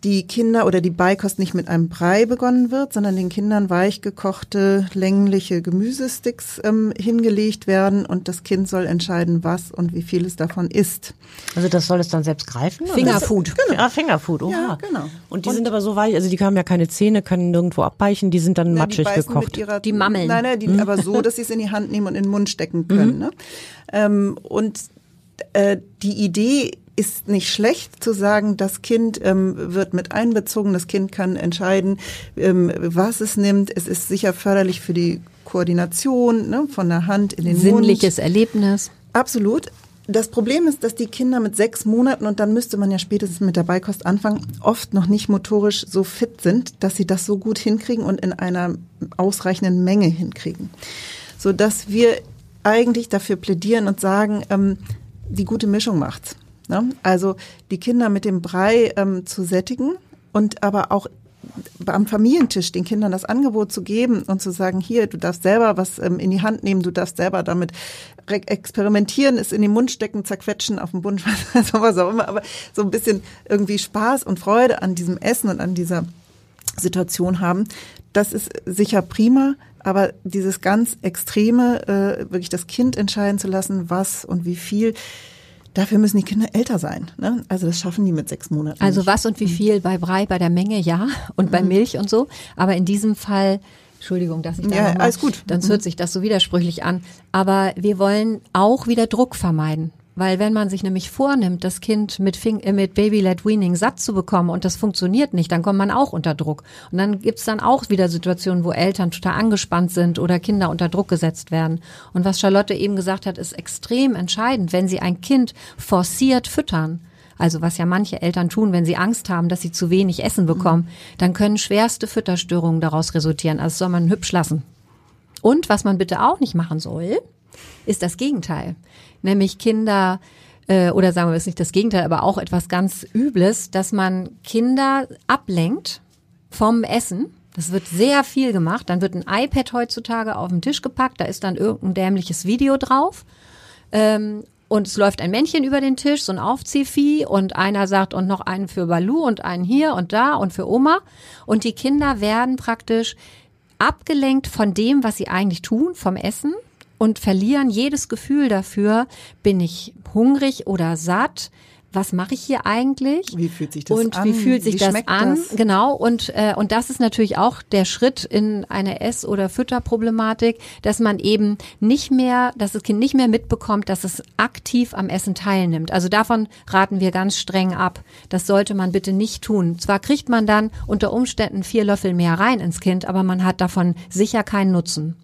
die Kinder oder die Beikost nicht mit einem Brei begonnen wird, sondern den Kindern weich gekochte, längliche Gemüsesticks ähm, hingelegt werden und das Kind soll entscheiden, was und wie viel es davon isst. Also das soll es dann selbst greifen? Fingerfood. Genau. Ja, Fingerfood, oha. Ja, genau. Und die und sind aber so weich, also die haben ja keine Zähne, können nirgendwo abbeichen, die sind dann na, matschig gekocht. Ihrer, die Mammeln. Nein, nein, die, hm? aber so, dass sie es in die Hand nehmen und in den Mund stecken können. Mhm. Ne? Ähm, und äh, die Idee ist nicht schlecht zu sagen, das Kind ähm, wird mit einbezogen, das Kind kann entscheiden, ähm, was es nimmt. Es ist sicher förderlich für die Koordination ne, von der Hand in den Sinnliches Mund. Erlebnis. Absolut. Das Problem ist, dass die Kinder mit sechs Monaten, und dann müsste man ja spätestens mit der Beikost anfangen, oft noch nicht motorisch so fit sind, dass sie das so gut hinkriegen und in einer ausreichenden Menge hinkriegen. So dass wir eigentlich dafür plädieren und sagen, ähm, die gute Mischung macht's. Ne? Also die Kinder mit dem Brei ähm, zu sättigen und aber auch am Familientisch den Kindern das Angebot zu geben und zu sagen, hier, du darfst selber was ähm, in die Hand nehmen, du darfst selber damit experimentieren, es in den Mund stecken, zerquetschen auf dem Bund, was auch immer, aber so ein bisschen irgendwie Spaß und Freude an diesem Essen und an dieser Situation haben, das ist sicher prima, aber dieses ganz Extreme, äh, wirklich das Kind entscheiden zu lassen, was und wie viel, Dafür müssen die Kinder älter sein. Ne? Also das schaffen die mit sechs Monaten. Also was und wie mhm. viel bei Brei, bei der Menge, ja, und bei mhm. Milch und so. Aber in diesem Fall Entschuldigung, dass ich da ja, nochmal, alles gut. Dann hört sich das so widersprüchlich an. Aber wir wollen auch wieder Druck vermeiden. Weil wenn man sich nämlich vornimmt, das Kind mit, Fing äh, mit Baby-led Weaning satt zu bekommen und das funktioniert nicht, dann kommt man auch unter Druck. Und dann gibt's dann auch wieder Situationen, wo Eltern total angespannt sind oder Kinder unter Druck gesetzt werden. Und was Charlotte eben gesagt hat, ist extrem entscheidend, wenn sie ein Kind forciert füttern. Also was ja manche Eltern tun, wenn sie Angst haben, dass sie zu wenig Essen bekommen, dann können schwerste Fütterstörungen daraus resultieren. Also soll man hübsch lassen. Und was man bitte auch nicht machen soll, ist das Gegenteil nämlich Kinder äh, oder sagen wir es nicht das Gegenteil, aber auch etwas ganz Übles, dass man Kinder ablenkt vom Essen. Das wird sehr viel gemacht. Dann wird ein iPad heutzutage auf den Tisch gepackt, da ist dann irgendein dämliches Video drauf. Ähm, und es läuft ein Männchen über den Tisch, so ein Aufziehvieh und einer sagt und noch einen für Balu und einen hier und da und für Oma. Und die Kinder werden praktisch abgelenkt von dem, was sie eigentlich tun, vom Essen und verlieren jedes Gefühl dafür, bin ich hungrig oder satt, was mache ich hier eigentlich? Wie fühlt sich das und an? Und wie fühlt sich wie das an? Das? Genau. Und äh, und das ist natürlich auch der Schritt in eine Ess- oder Fütterproblematik, dass man eben nicht mehr, dass das Kind nicht mehr mitbekommt, dass es aktiv am Essen teilnimmt. Also davon raten wir ganz streng ab. Das sollte man bitte nicht tun. Zwar kriegt man dann unter Umständen vier Löffel mehr rein ins Kind, aber man hat davon sicher keinen Nutzen.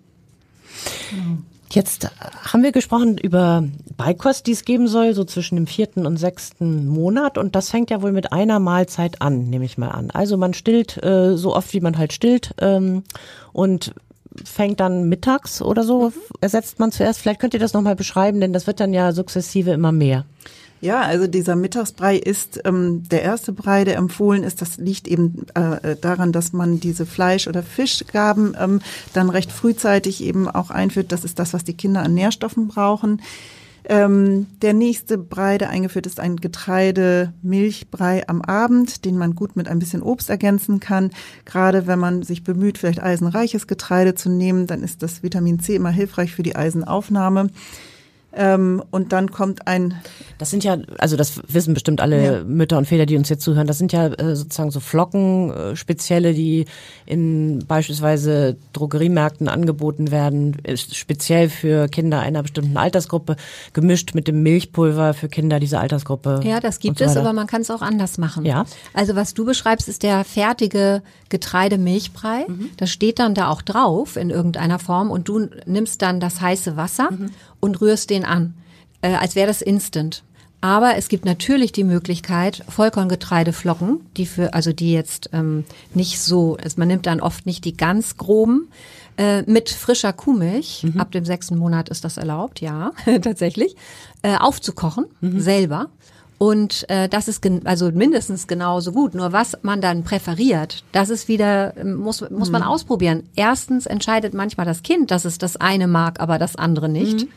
Genau. Jetzt haben wir gesprochen über Beikost, die es geben soll, so zwischen dem vierten und sechsten Monat. Und das fängt ja wohl mit einer Mahlzeit an, nehme ich mal an. Also man stillt äh, so oft, wie man halt stillt. Ähm, und fängt dann mittags oder so, mhm. ersetzt man zuerst. Vielleicht könnt ihr das nochmal beschreiben, denn das wird dann ja sukzessive immer mehr. Ja, also dieser Mittagsbrei ist ähm, der erste Brei, der empfohlen ist. Das liegt eben äh, daran, dass man diese Fleisch- oder Fischgaben ähm, dann recht frühzeitig eben auch einführt. Das ist das, was die Kinder an Nährstoffen brauchen. Ähm, der nächste Brei, der eingeführt ist, ein Getreide-Milchbrei am Abend, den man gut mit ein bisschen Obst ergänzen kann. Gerade wenn man sich bemüht, vielleicht eisenreiches Getreide zu nehmen, dann ist das Vitamin C immer hilfreich für die Eisenaufnahme. Ähm, und dann kommt ein. Das sind ja, also das wissen bestimmt alle ja. Mütter und Väter, die uns jetzt zuhören. Das sind ja äh, sozusagen so Flocken, äh, spezielle, die in beispielsweise Drogeriemärkten angeboten werden, speziell für Kinder einer bestimmten Altersgruppe, gemischt mit dem Milchpulver für Kinder dieser Altersgruppe. Ja, das gibt so es, aber man kann es auch anders machen. Ja. Also was du beschreibst, ist der fertige Getreidemilchbrei. Mhm. Das steht dann da auch drauf in irgendeiner Form und du nimmst dann das heiße Wasser. Mhm und rührst den an, äh, als wäre das instant. Aber es gibt natürlich die Möglichkeit, Vollkorngetreideflocken, die für, also die jetzt ähm, nicht so, also man nimmt dann oft nicht die ganz groben, äh, mit frischer Kuhmilch, mhm. ab dem sechsten Monat ist das erlaubt, ja, tatsächlich, äh, aufzukochen, mhm. selber. Und äh, das ist also mindestens genauso gut. Nur was man dann präferiert, das ist wieder, ähm, muss, muss man mhm. ausprobieren. Erstens entscheidet manchmal das Kind, dass es das eine mag, aber das andere nicht. Mhm.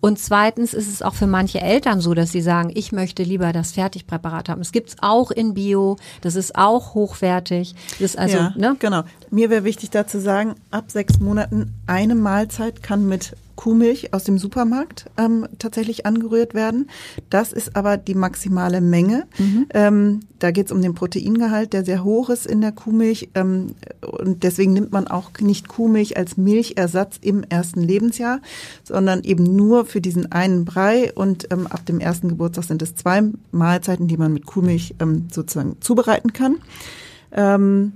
Und zweitens ist es auch für manche Eltern so, dass sie sagen, ich möchte lieber das Fertigpräparat haben. Es gibt's auch in Bio, das ist auch hochwertig. Das ist also, ja, ne? Genau. Mir wäre wichtig dazu sagen, ab sechs Monaten eine Mahlzeit kann mit Kuhmilch aus dem Supermarkt ähm, tatsächlich angerührt werden. Das ist aber die maximale Menge. Mhm. Ähm, da geht es um den Proteingehalt, der sehr hoch ist in der Kuhmilch. Ähm, und deswegen nimmt man auch nicht Kuhmilch als Milchersatz im ersten Lebensjahr, sondern eben nur für diesen einen Brei. Und ähm, ab dem ersten Geburtstag sind es zwei Mahlzeiten, die man mit Kuhmilch ähm, sozusagen zubereiten kann. Ähm,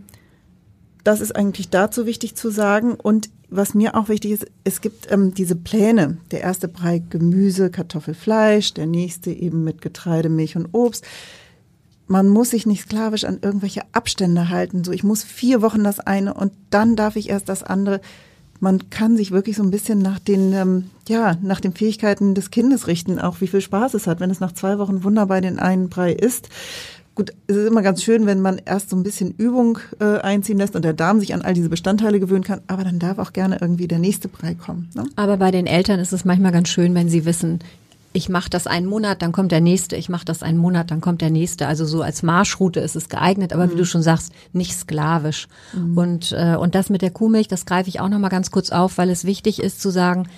das ist eigentlich dazu wichtig zu sagen. Und was mir auch wichtig ist, es gibt ähm, diese Pläne. Der erste Brei Gemüse, Kartoffel, Fleisch, der nächste eben mit Getreide, Milch und Obst. Man muss sich nicht sklavisch an irgendwelche Abstände halten. So, ich muss vier Wochen das eine und dann darf ich erst das andere. Man kann sich wirklich so ein bisschen nach den, ähm, ja, nach den Fähigkeiten des Kindes richten, auch wie viel Spaß es hat. Wenn es nach zwei Wochen wunderbar den einen Brei isst, Gut, es ist immer ganz schön, wenn man erst so ein bisschen Übung äh, einziehen lässt und der Darm sich an all diese Bestandteile gewöhnen kann, aber dann darf auch gerne irgendwie der nächste Brei kommen. Ne? Aber bei den Eltern ist es manchmal ganz schön, wenn sie wissen, ich mache das einen Monat, dann kommt der nächste, ich mache das einen Monat, dann kommt der nächste. Also so als Marschroute ist es geeignet, aber mhm. wie du schon sagst, nicht sklavisch. Mhm. Und, äh, und das mit der Kuhmilch, das greife ich auch nochmal ganz kurz auf, weil es wichtig ist zu sagen,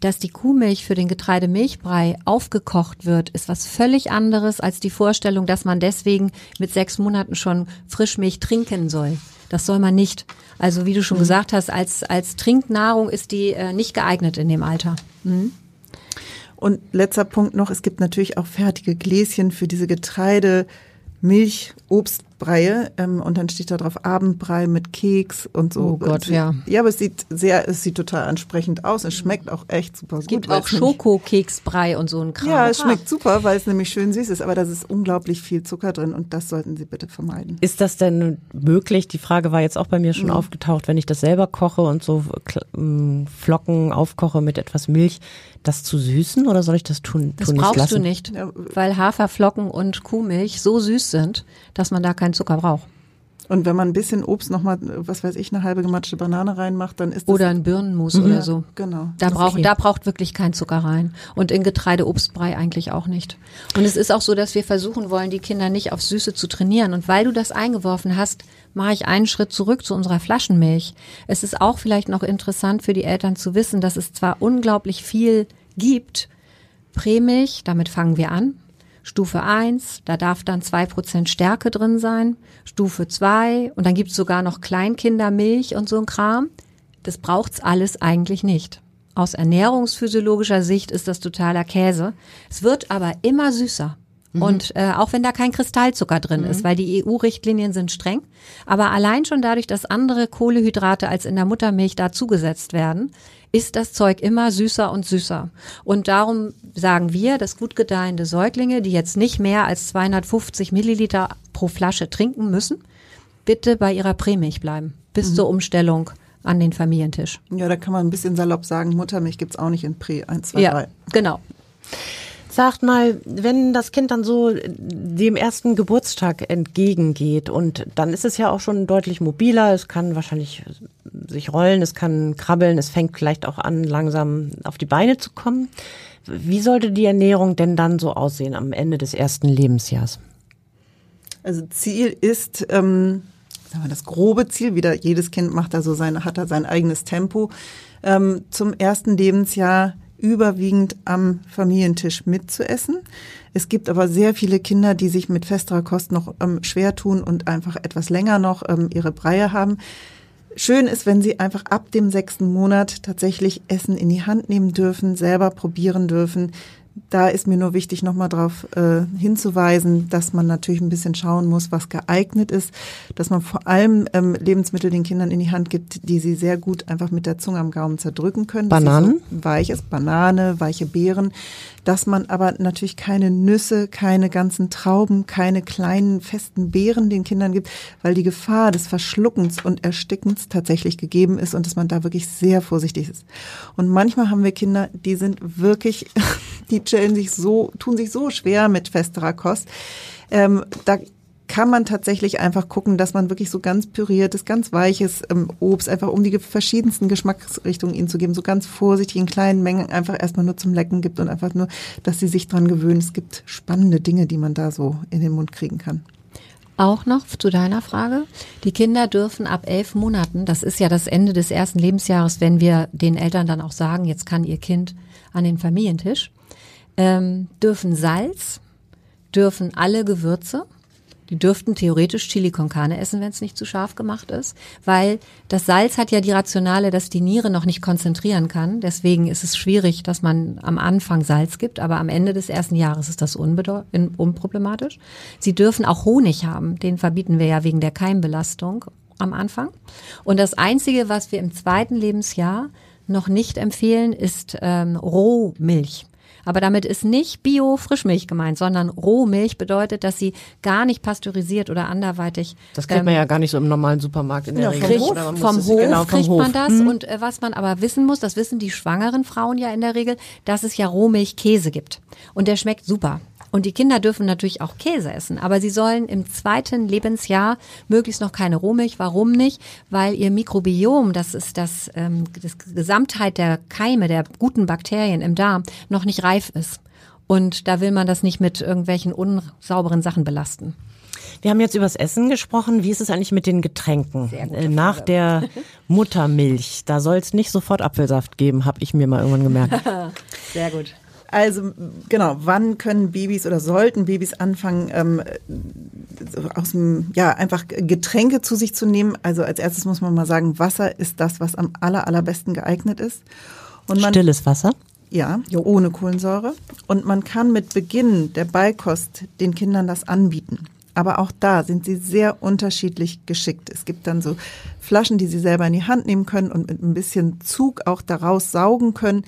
dass die Kuhmilch für den Getreidemilchbrei aufgekocht wird, ist was völlig anderes als die Vorstellung, dass man deswegen mit sechs Monaten schon Frischmilch trinken soll. Das soll man nicht. Also wie du schon mhm. gesagt hast, als, als Trinknahrung ist die äh, nicht geeignet in dem Alter. Mhm. Und letzter Punkt noch, es gibt natürlich auch fertige Gläschen für diese Getreide, Milch, Obst, Breie ähm, und dann steht da drauf Abendbrei mit Keks und so. Oh Gott, sieht, ja. Ja, aber es sieht sehr, es sieht total ansprechend aus. Es schmeckt auch echt super es gut. Es gibt auch Schokokeksbrei und so ein Kram. Ja, es schmeckt super, weil es nämlich schön süß ist, aber da ist unglaublich viel Zucker drin und das sollten Sie bitte vermeiden. Ist das denn möglich? Die Frage war jetzt auch bei mir schon mhm. aufgetaucht, wenn ich das selber koche und so ähm, Flocken aufkoche mit etwas Milch, das zu süßen oder soll ich das tun? Das tun brauchst lassen? du nicht, weil Haferflocken und Kuhmilch so süß sind, dass man da keinen Zucker braucht. Und wenn man ein bisschen Obst nochmal, was weiß ich, eine halbe gematschte Banane reinmacht, dann ist das. Oder ein Birnenmus mhm. oder so. Genau. Da braucht, okay. da braucht wirklich kein Zucker rein. Und in Getreideobstbrei eigentlich auch nicht. Und es ist auch so, dass wir versuchen wollen, die Kinder nicht auf Süße zu trainieren. Und weil du das eingeworfen hast, mache ich einen Schritt zurück zu unserer Flaschenmilch. Es ist auch vielleicht noch interessant für die Eltern zu wissen, dass es zwar unglaublich viel gibt, Prämilch, damit fangen wir an, Stufe 1, da darf dann 2% Stärke drin sein. Stufe 2 und dann gibt's sogar noch Kleinkindermilch und so ein Kram. Das braucht's alles eigentlich nicht. Aus ernährungsphysiologischer Sicht ist das totaler Käse. Es wird aber immer süßer. Mhm. Und äh, auch wenn da kein Kristallzucker drin mhm. ist, weil die EU-Richtlinien sind streng. Aber allein schon dadurch, dass andere Kohlehydrate als in der Muttermilch dazugesetzt werden, ist das Zeug immer süßer und süßer. Und darum sagen wir, dass gut gedeihende Säuglinge, die jetzt nicht mehr als 250 Milliliter pro Flasche trinken müssen, bitte bei ihrer Prämilch bleiben, bis mhm. zur Umstellung an den Familientisch. Ja, da kann man ein bisschen salopp sagen, Muttermilch gibt's auch nicht in Prä 1, 2, ja, 3. Genau. Sagt mal, wenn das Kind dann so dem ersten Geburtstag entgegengeht und dann ist es ja auch schon deutlich mobiler, es kann wahrscheinlich sich rollen, es kann krabbeln, es fängt vielleicht auch an, langsam auf die Beine zu kommen. Wie sollte die Ernährung denn dann so aussehen am Ende des ersten Lebensjahres? Also Ziel ist, ähm, sagen wir das grobe Ziel, wieder jedes Kind macht da so sein, hat da sein eigenes Tempo, ähm, zum ersten Lebensjahr überwiegend am Familientisch mitzuessen. Es gibt aber sehr viele Kinder, die sich mit festerer Kost noch ähm, schwer tun und einfach etwas länger noch ähm, ihre Breie haben. Schön ist, wenn sie einfach ab dem sechsten Monat tatsächlich Essen in die Hand nehmen dürfen, selber probieren dürfen, da ist mir nur wichtig, nochmal darauf äh, hinzuweisen, dass man natürlich ein bisschen schauen muss, was geeignet ist, dass man vor allem ähm, Lebensmittel den Kindern in die Hand gibt, die sie sehr gut einfach mit der Zunge am Gaumen zerdrücken können. Bananen? So weiches, Banane, weiche Beeren, dass man aber natürlich keine Nüsse, keine ganzen Trauben, keine kleinen festen Beeren den Kindern gibt, weil die Gefahr des Verschluckens und Erstickens tatsächlich gegeben ist und dass man da wirklich sehr vorsichtig ist. Und manchmal haben wir Kinder, die sind wirklich, die chillen sich so, tun sich so schwer mit festerer Kost. Ähm, da kann man tatsächlich einfach gucken, dass man wirklich so ganz püriertes, ganz weiches ähm, Obst, einfach um die verschiedensten Geschmacksrichtungen ihnen zu geben, so ganz vorsichtig in kleinen Mengen einfach erstmal nur zum Lecken gibt und einfach nur, dass sie sich dran gewöhnen. Es gibt spannende Dinge, die man da so in den Mund kriegen kann. Auch noch zu deiner Frage. Die Kinder dürfen ab elf Monaten, das ist ja das Ende des ersten Lebensjahres, wenn wir den Eltern dann auch sagen, jetzt kann ihr Kind an den Familientisch, ähm, dürfen Salz, dürfen alle Gewürze, die dürften theoretisch Chili con Carne essen, wenn es nicht zu scharf gemacht ist, weil das Salz hat ja die Rationale, dass die Niere noch nicht konzentrieren kann. Deswegen ist es schwierig, dass man am Anfang Salz gibt, aber am Ende des ersten Jahres ist das unproblematisch. Sie dürfen auch Honig haben, den verbieten wir ja wegen der Keimbelastung am Anfang. Und das Einzige, was wir im zweiten Lebensjahr noch nicht empfehlen, ist ähm, Rohmilch. Aber damit ist nicht Bio-Frischmilch gemeint, sondern Rohmilch bedeutet, dass sie gar nicht pasteurisiert oder anderweitig. Das kriegt ähm, man ja gar nicht so im normalen Supermarkt in der ja, Regel. Kriegt, vom Hof genau, vom kriegt Hof. man das. Mhm. Und äh, was man aber wissen muss, das wissen die schwangeren Frauen ja in der Regel, dass es ja Rohmilchkäse gibt. Und der schmeckt super. Und die Kinder dürfen natürlich auch Käse essen, aber sie sollen im zweiten Lebensjahr möglichst noch keine Rohmilch. Warum nicht? Weil ihr Mikrobiom, das ist das, ähm, das Gesamtheit der Keime, der guten Bakterien im Darm, noch nicht reif ist. Und da will man das nicht mit irgendwelchen unsauberen Sachen belasten. Wir haben jetzt übers Essen gesprochen. Wie ist es eigentlich mit den Getränken? Äh, nach der Muttermilch, da soll es nicht sofort Apfelsaft geben, habe ich mir mal irgendwann gemerkt. Sehr gut. Also genau, wann können Babys oder sollten Babys anfangen, ähm, aus dem, ja, einfach Getränke zu sich zu nehmen? Also als erstes muss man mal sagen, Wasser ist das, was am aller, allerbesten geeignet ist. Und man, Stilles Wasser? Ja, ohne Kohlensäure. Und man kann mit Beginn der Beikost den Kindern das anbieten. Aber auch da sind sie sehr unterschiedlich geschickt. Es gibt dann so Flaschen, die sie selber in die Hand nehmen können und mit ein bisschen Zug auch daraus saugen können.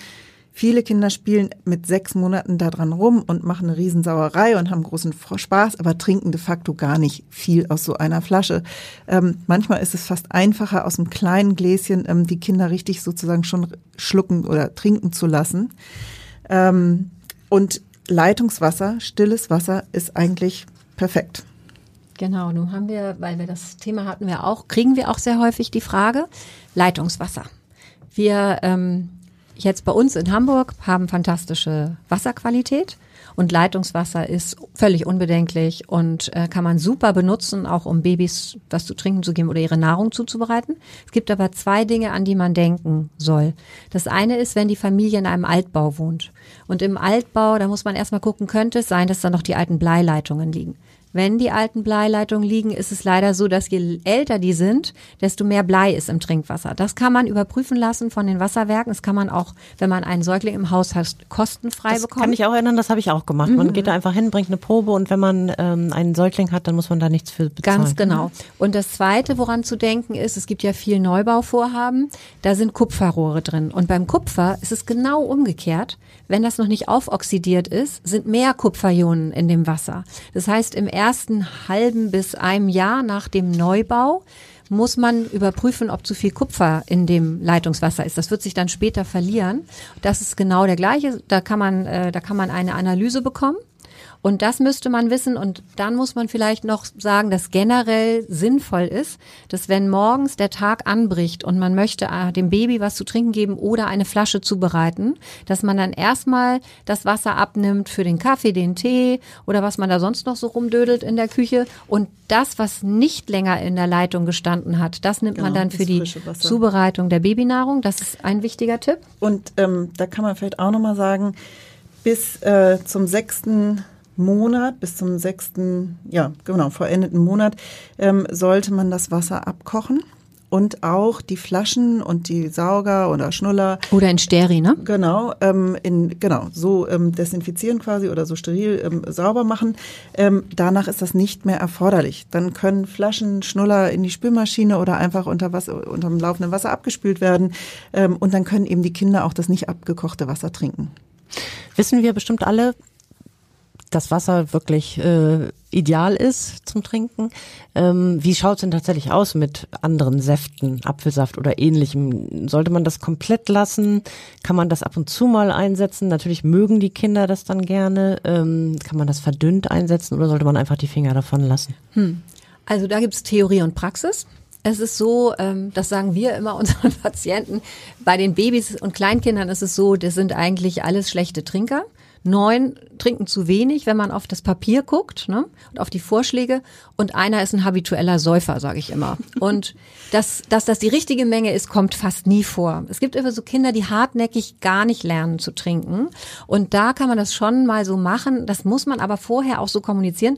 Viele Kinder spielen mit sechs Monaten daran rum und machen eine Riesensauerei und haben großen Spaß, aber trinken de facto gar nicht viel aus so einer Flasche. Ähm, manchmal ist es fast einfacher, aus einem kleinen Gläschen ähm, die Kinder richtig sozusagen schon schlucken oder trinken zu lassen. Ähm, und Leitungswasser, stilles Wasser ist eigentlich perfekt. Genau, nun haben wir, weil wir das Thema hatten wir auch, kriegen wir auch sehr häufig die Frage, Leitungswasser. Wir ähm, jetzt bei uns in Hamburg haben fantastische Wasserqualität und Leitungswasser ist völlig unbedenklich und äh, kann man super benutzen, auch um Babys was zu trinken zu geben oder ihre Nahrung zuzubereiten. Es gibt aber zwei Dinge, an die man denken soll. Das eine ist, wenn die Familie in einem Altbau wohnt. Und im Altbau, da muss man erstmal gucken, könnte es sein, dass da noch die alten Bleileitungen liegen. Wenn die alten Bleileitungen liegen, ist es leider so, dass je älter die sind, desto mehr Blei ist im Trinkwasser. Das kann man überprüfen lassen von den Wasserwerken. Das kann man auch, wenn man einen Säugling im Haus hat, kostenfrei das bekommen. Kann ich auch erinnern, das habe ich auch gemacht. Man mhm. geht da einfach hin, bringt eine Probe und wenn man ähm, einen Säugling hat, dann muss man da nichts für bezahlen. Ganz genau. Und das Zweite, woran zu denken ist, es gibt ja viel Neubauvorhaben, da sind Kupferrohre drin. Und beim Kupfer ist es genau umgekehrt. Wenn das noch nicht aufoxidiert ist, sind mehr Kupferionen in dem Wasser. Das heißt, im ersten halben bis einem Jahr nach dem Neubau muss man überprüfen, ob zu viel Kupfer in dem Leitungswasser ist. Das wird sich dann später verlieren. Das ist genau der gleiche. Da kann man, äh, da kann man eine Analyse bekommen Und das müsste man wissen. Und dann muss man vielleicht noch sagen, dass generell sinnvoll ist, dass wenn morgens der Tag anbricht und man möchte äh, dem Baby was zu trinken geben oder eine Flasche zubereiten, dass man dann erstmal das Wasser abnimmt für den Kaffee, den Tee oder was man da sonst noch so rumdödelt in der Küche. Und das, was nicht länger in der Leitung gestanden hat, das nimmt Genau, man dann für die. Zubereitung der Babynahrung. Das ist ein wichtiger Tipp. Und ähm, da kann man vielleicht auch nochmal sagen, bis äh, zum sechsten Monat, bis zum sechsten, ja genau, vollendeten Monat, ähm, sollte man das Wasser abkochen und auch die Flaschen und die Sauger oder Schnuller Oder in Steri, ne? Genau, ähm, in, genau, so ähm, desinfizieren quasi oder so steril ähm, sauber machen. Ähm, danach ist das nicht mehr erforderlich. Dann können Flaschen, Schnuller in die Spülmaschine oder einfach unter Wasser, unter dem laufenden Wasser abgespült werden. Ähm, und dann können eben die Kinder auch das nicht abgekochte Wasser trinken. Wissen wir bestimmt alle, dass Wasser wirklich äh, ideal ist zum Trinken. Ähm, wie schaut es denn tatsächlich aus mit anderen Säften, Apfelsaft oder ähnlichem? Sollte man das komplett lassen? Kann man das ab und zu mal einsetzen? Natürlich mögen die Kinder das dann gerne. Ähm, kann man das verdünnt einsetzen oder sollte man einfach die Finger davon lassen? Also da gibt's Theorie und Praxis. Es ist so, ähm, das sagen wir immer unseren Patienten, bei den Babys und Kleinkindern ist es so, das sind eigentlich alles schlechte Trinker. Neun trinken zu wenig, wenn man auf das Papier guckt ne? und auf die Vorschläge. Und einer ist ein habitueller Säufer, sage ich immer. Und dass, dass das die richtige Menge ist, kommt fast nie vor. Es gibt immer so Kinder, die hartnäckig gar nicht lernen zu trinken. Und da kann man das schon mal so machen. Das muss man aber vorher auch so kommunizieren.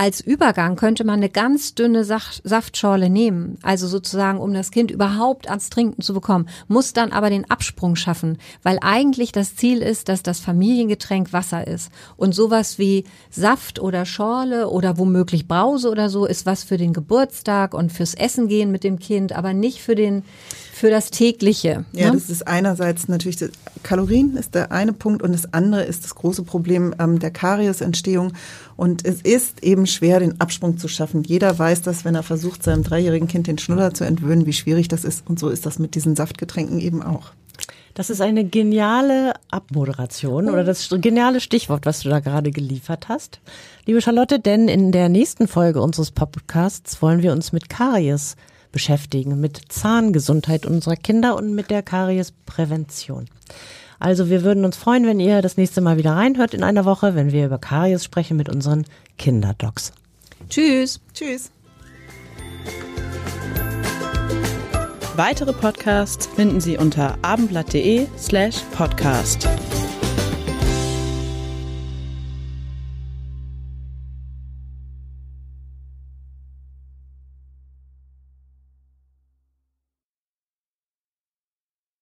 Als Übergang könnte man eine ganz dünne Sach Saftschorle nehmen, also sozusagen, um das Kind überhaupt ans Trinken zu bekommen, muss dann aber den Absprung schaffen, weil eigentlich das Ziel ist, dass das Familiengetränk Wasser ist. Und sowas wie Saft oder Schorle oder womöglich Brause oder so ist was für den Geburtstag und fürs Essen gehen mit dem Kind, aber nicht für den, für das tägliche. Ja, ne? das ist einerseits natürlich, das, Kalorien ist der eine Punkt und das andere ist das große Problem ähm, der Kariesentstehung. Und es ist eben schwer, den Absprung zu schaffen. Jeder weiß das, wenn er versucht, seinem dreijährigen Kind den Schnuller zu entwöhnen, wie schwierig das ist. Und so ist das mit diesen Saftgetränken eben auch. Das ist eine geniale Abmoderation oder das geniale Stichwort, was du da gerade geliefert hast. Liebe Charlotte, denn in der nächsten Folge unseres Podcasts wollen wir uns mit Karies beschäftigen, mit Zahngesundheit unserer Kinder und mit der Kariesprävention. Also wir würden uns freuen, wenn ihr das nächste Mal wieder reinhört in einer Woche, wenn wir über Karies sprechen mit unseren Kinderdocs. Tschüss. Tschüss. Weitere Podcasts finden Sie unter abendblatt.de slash podcast.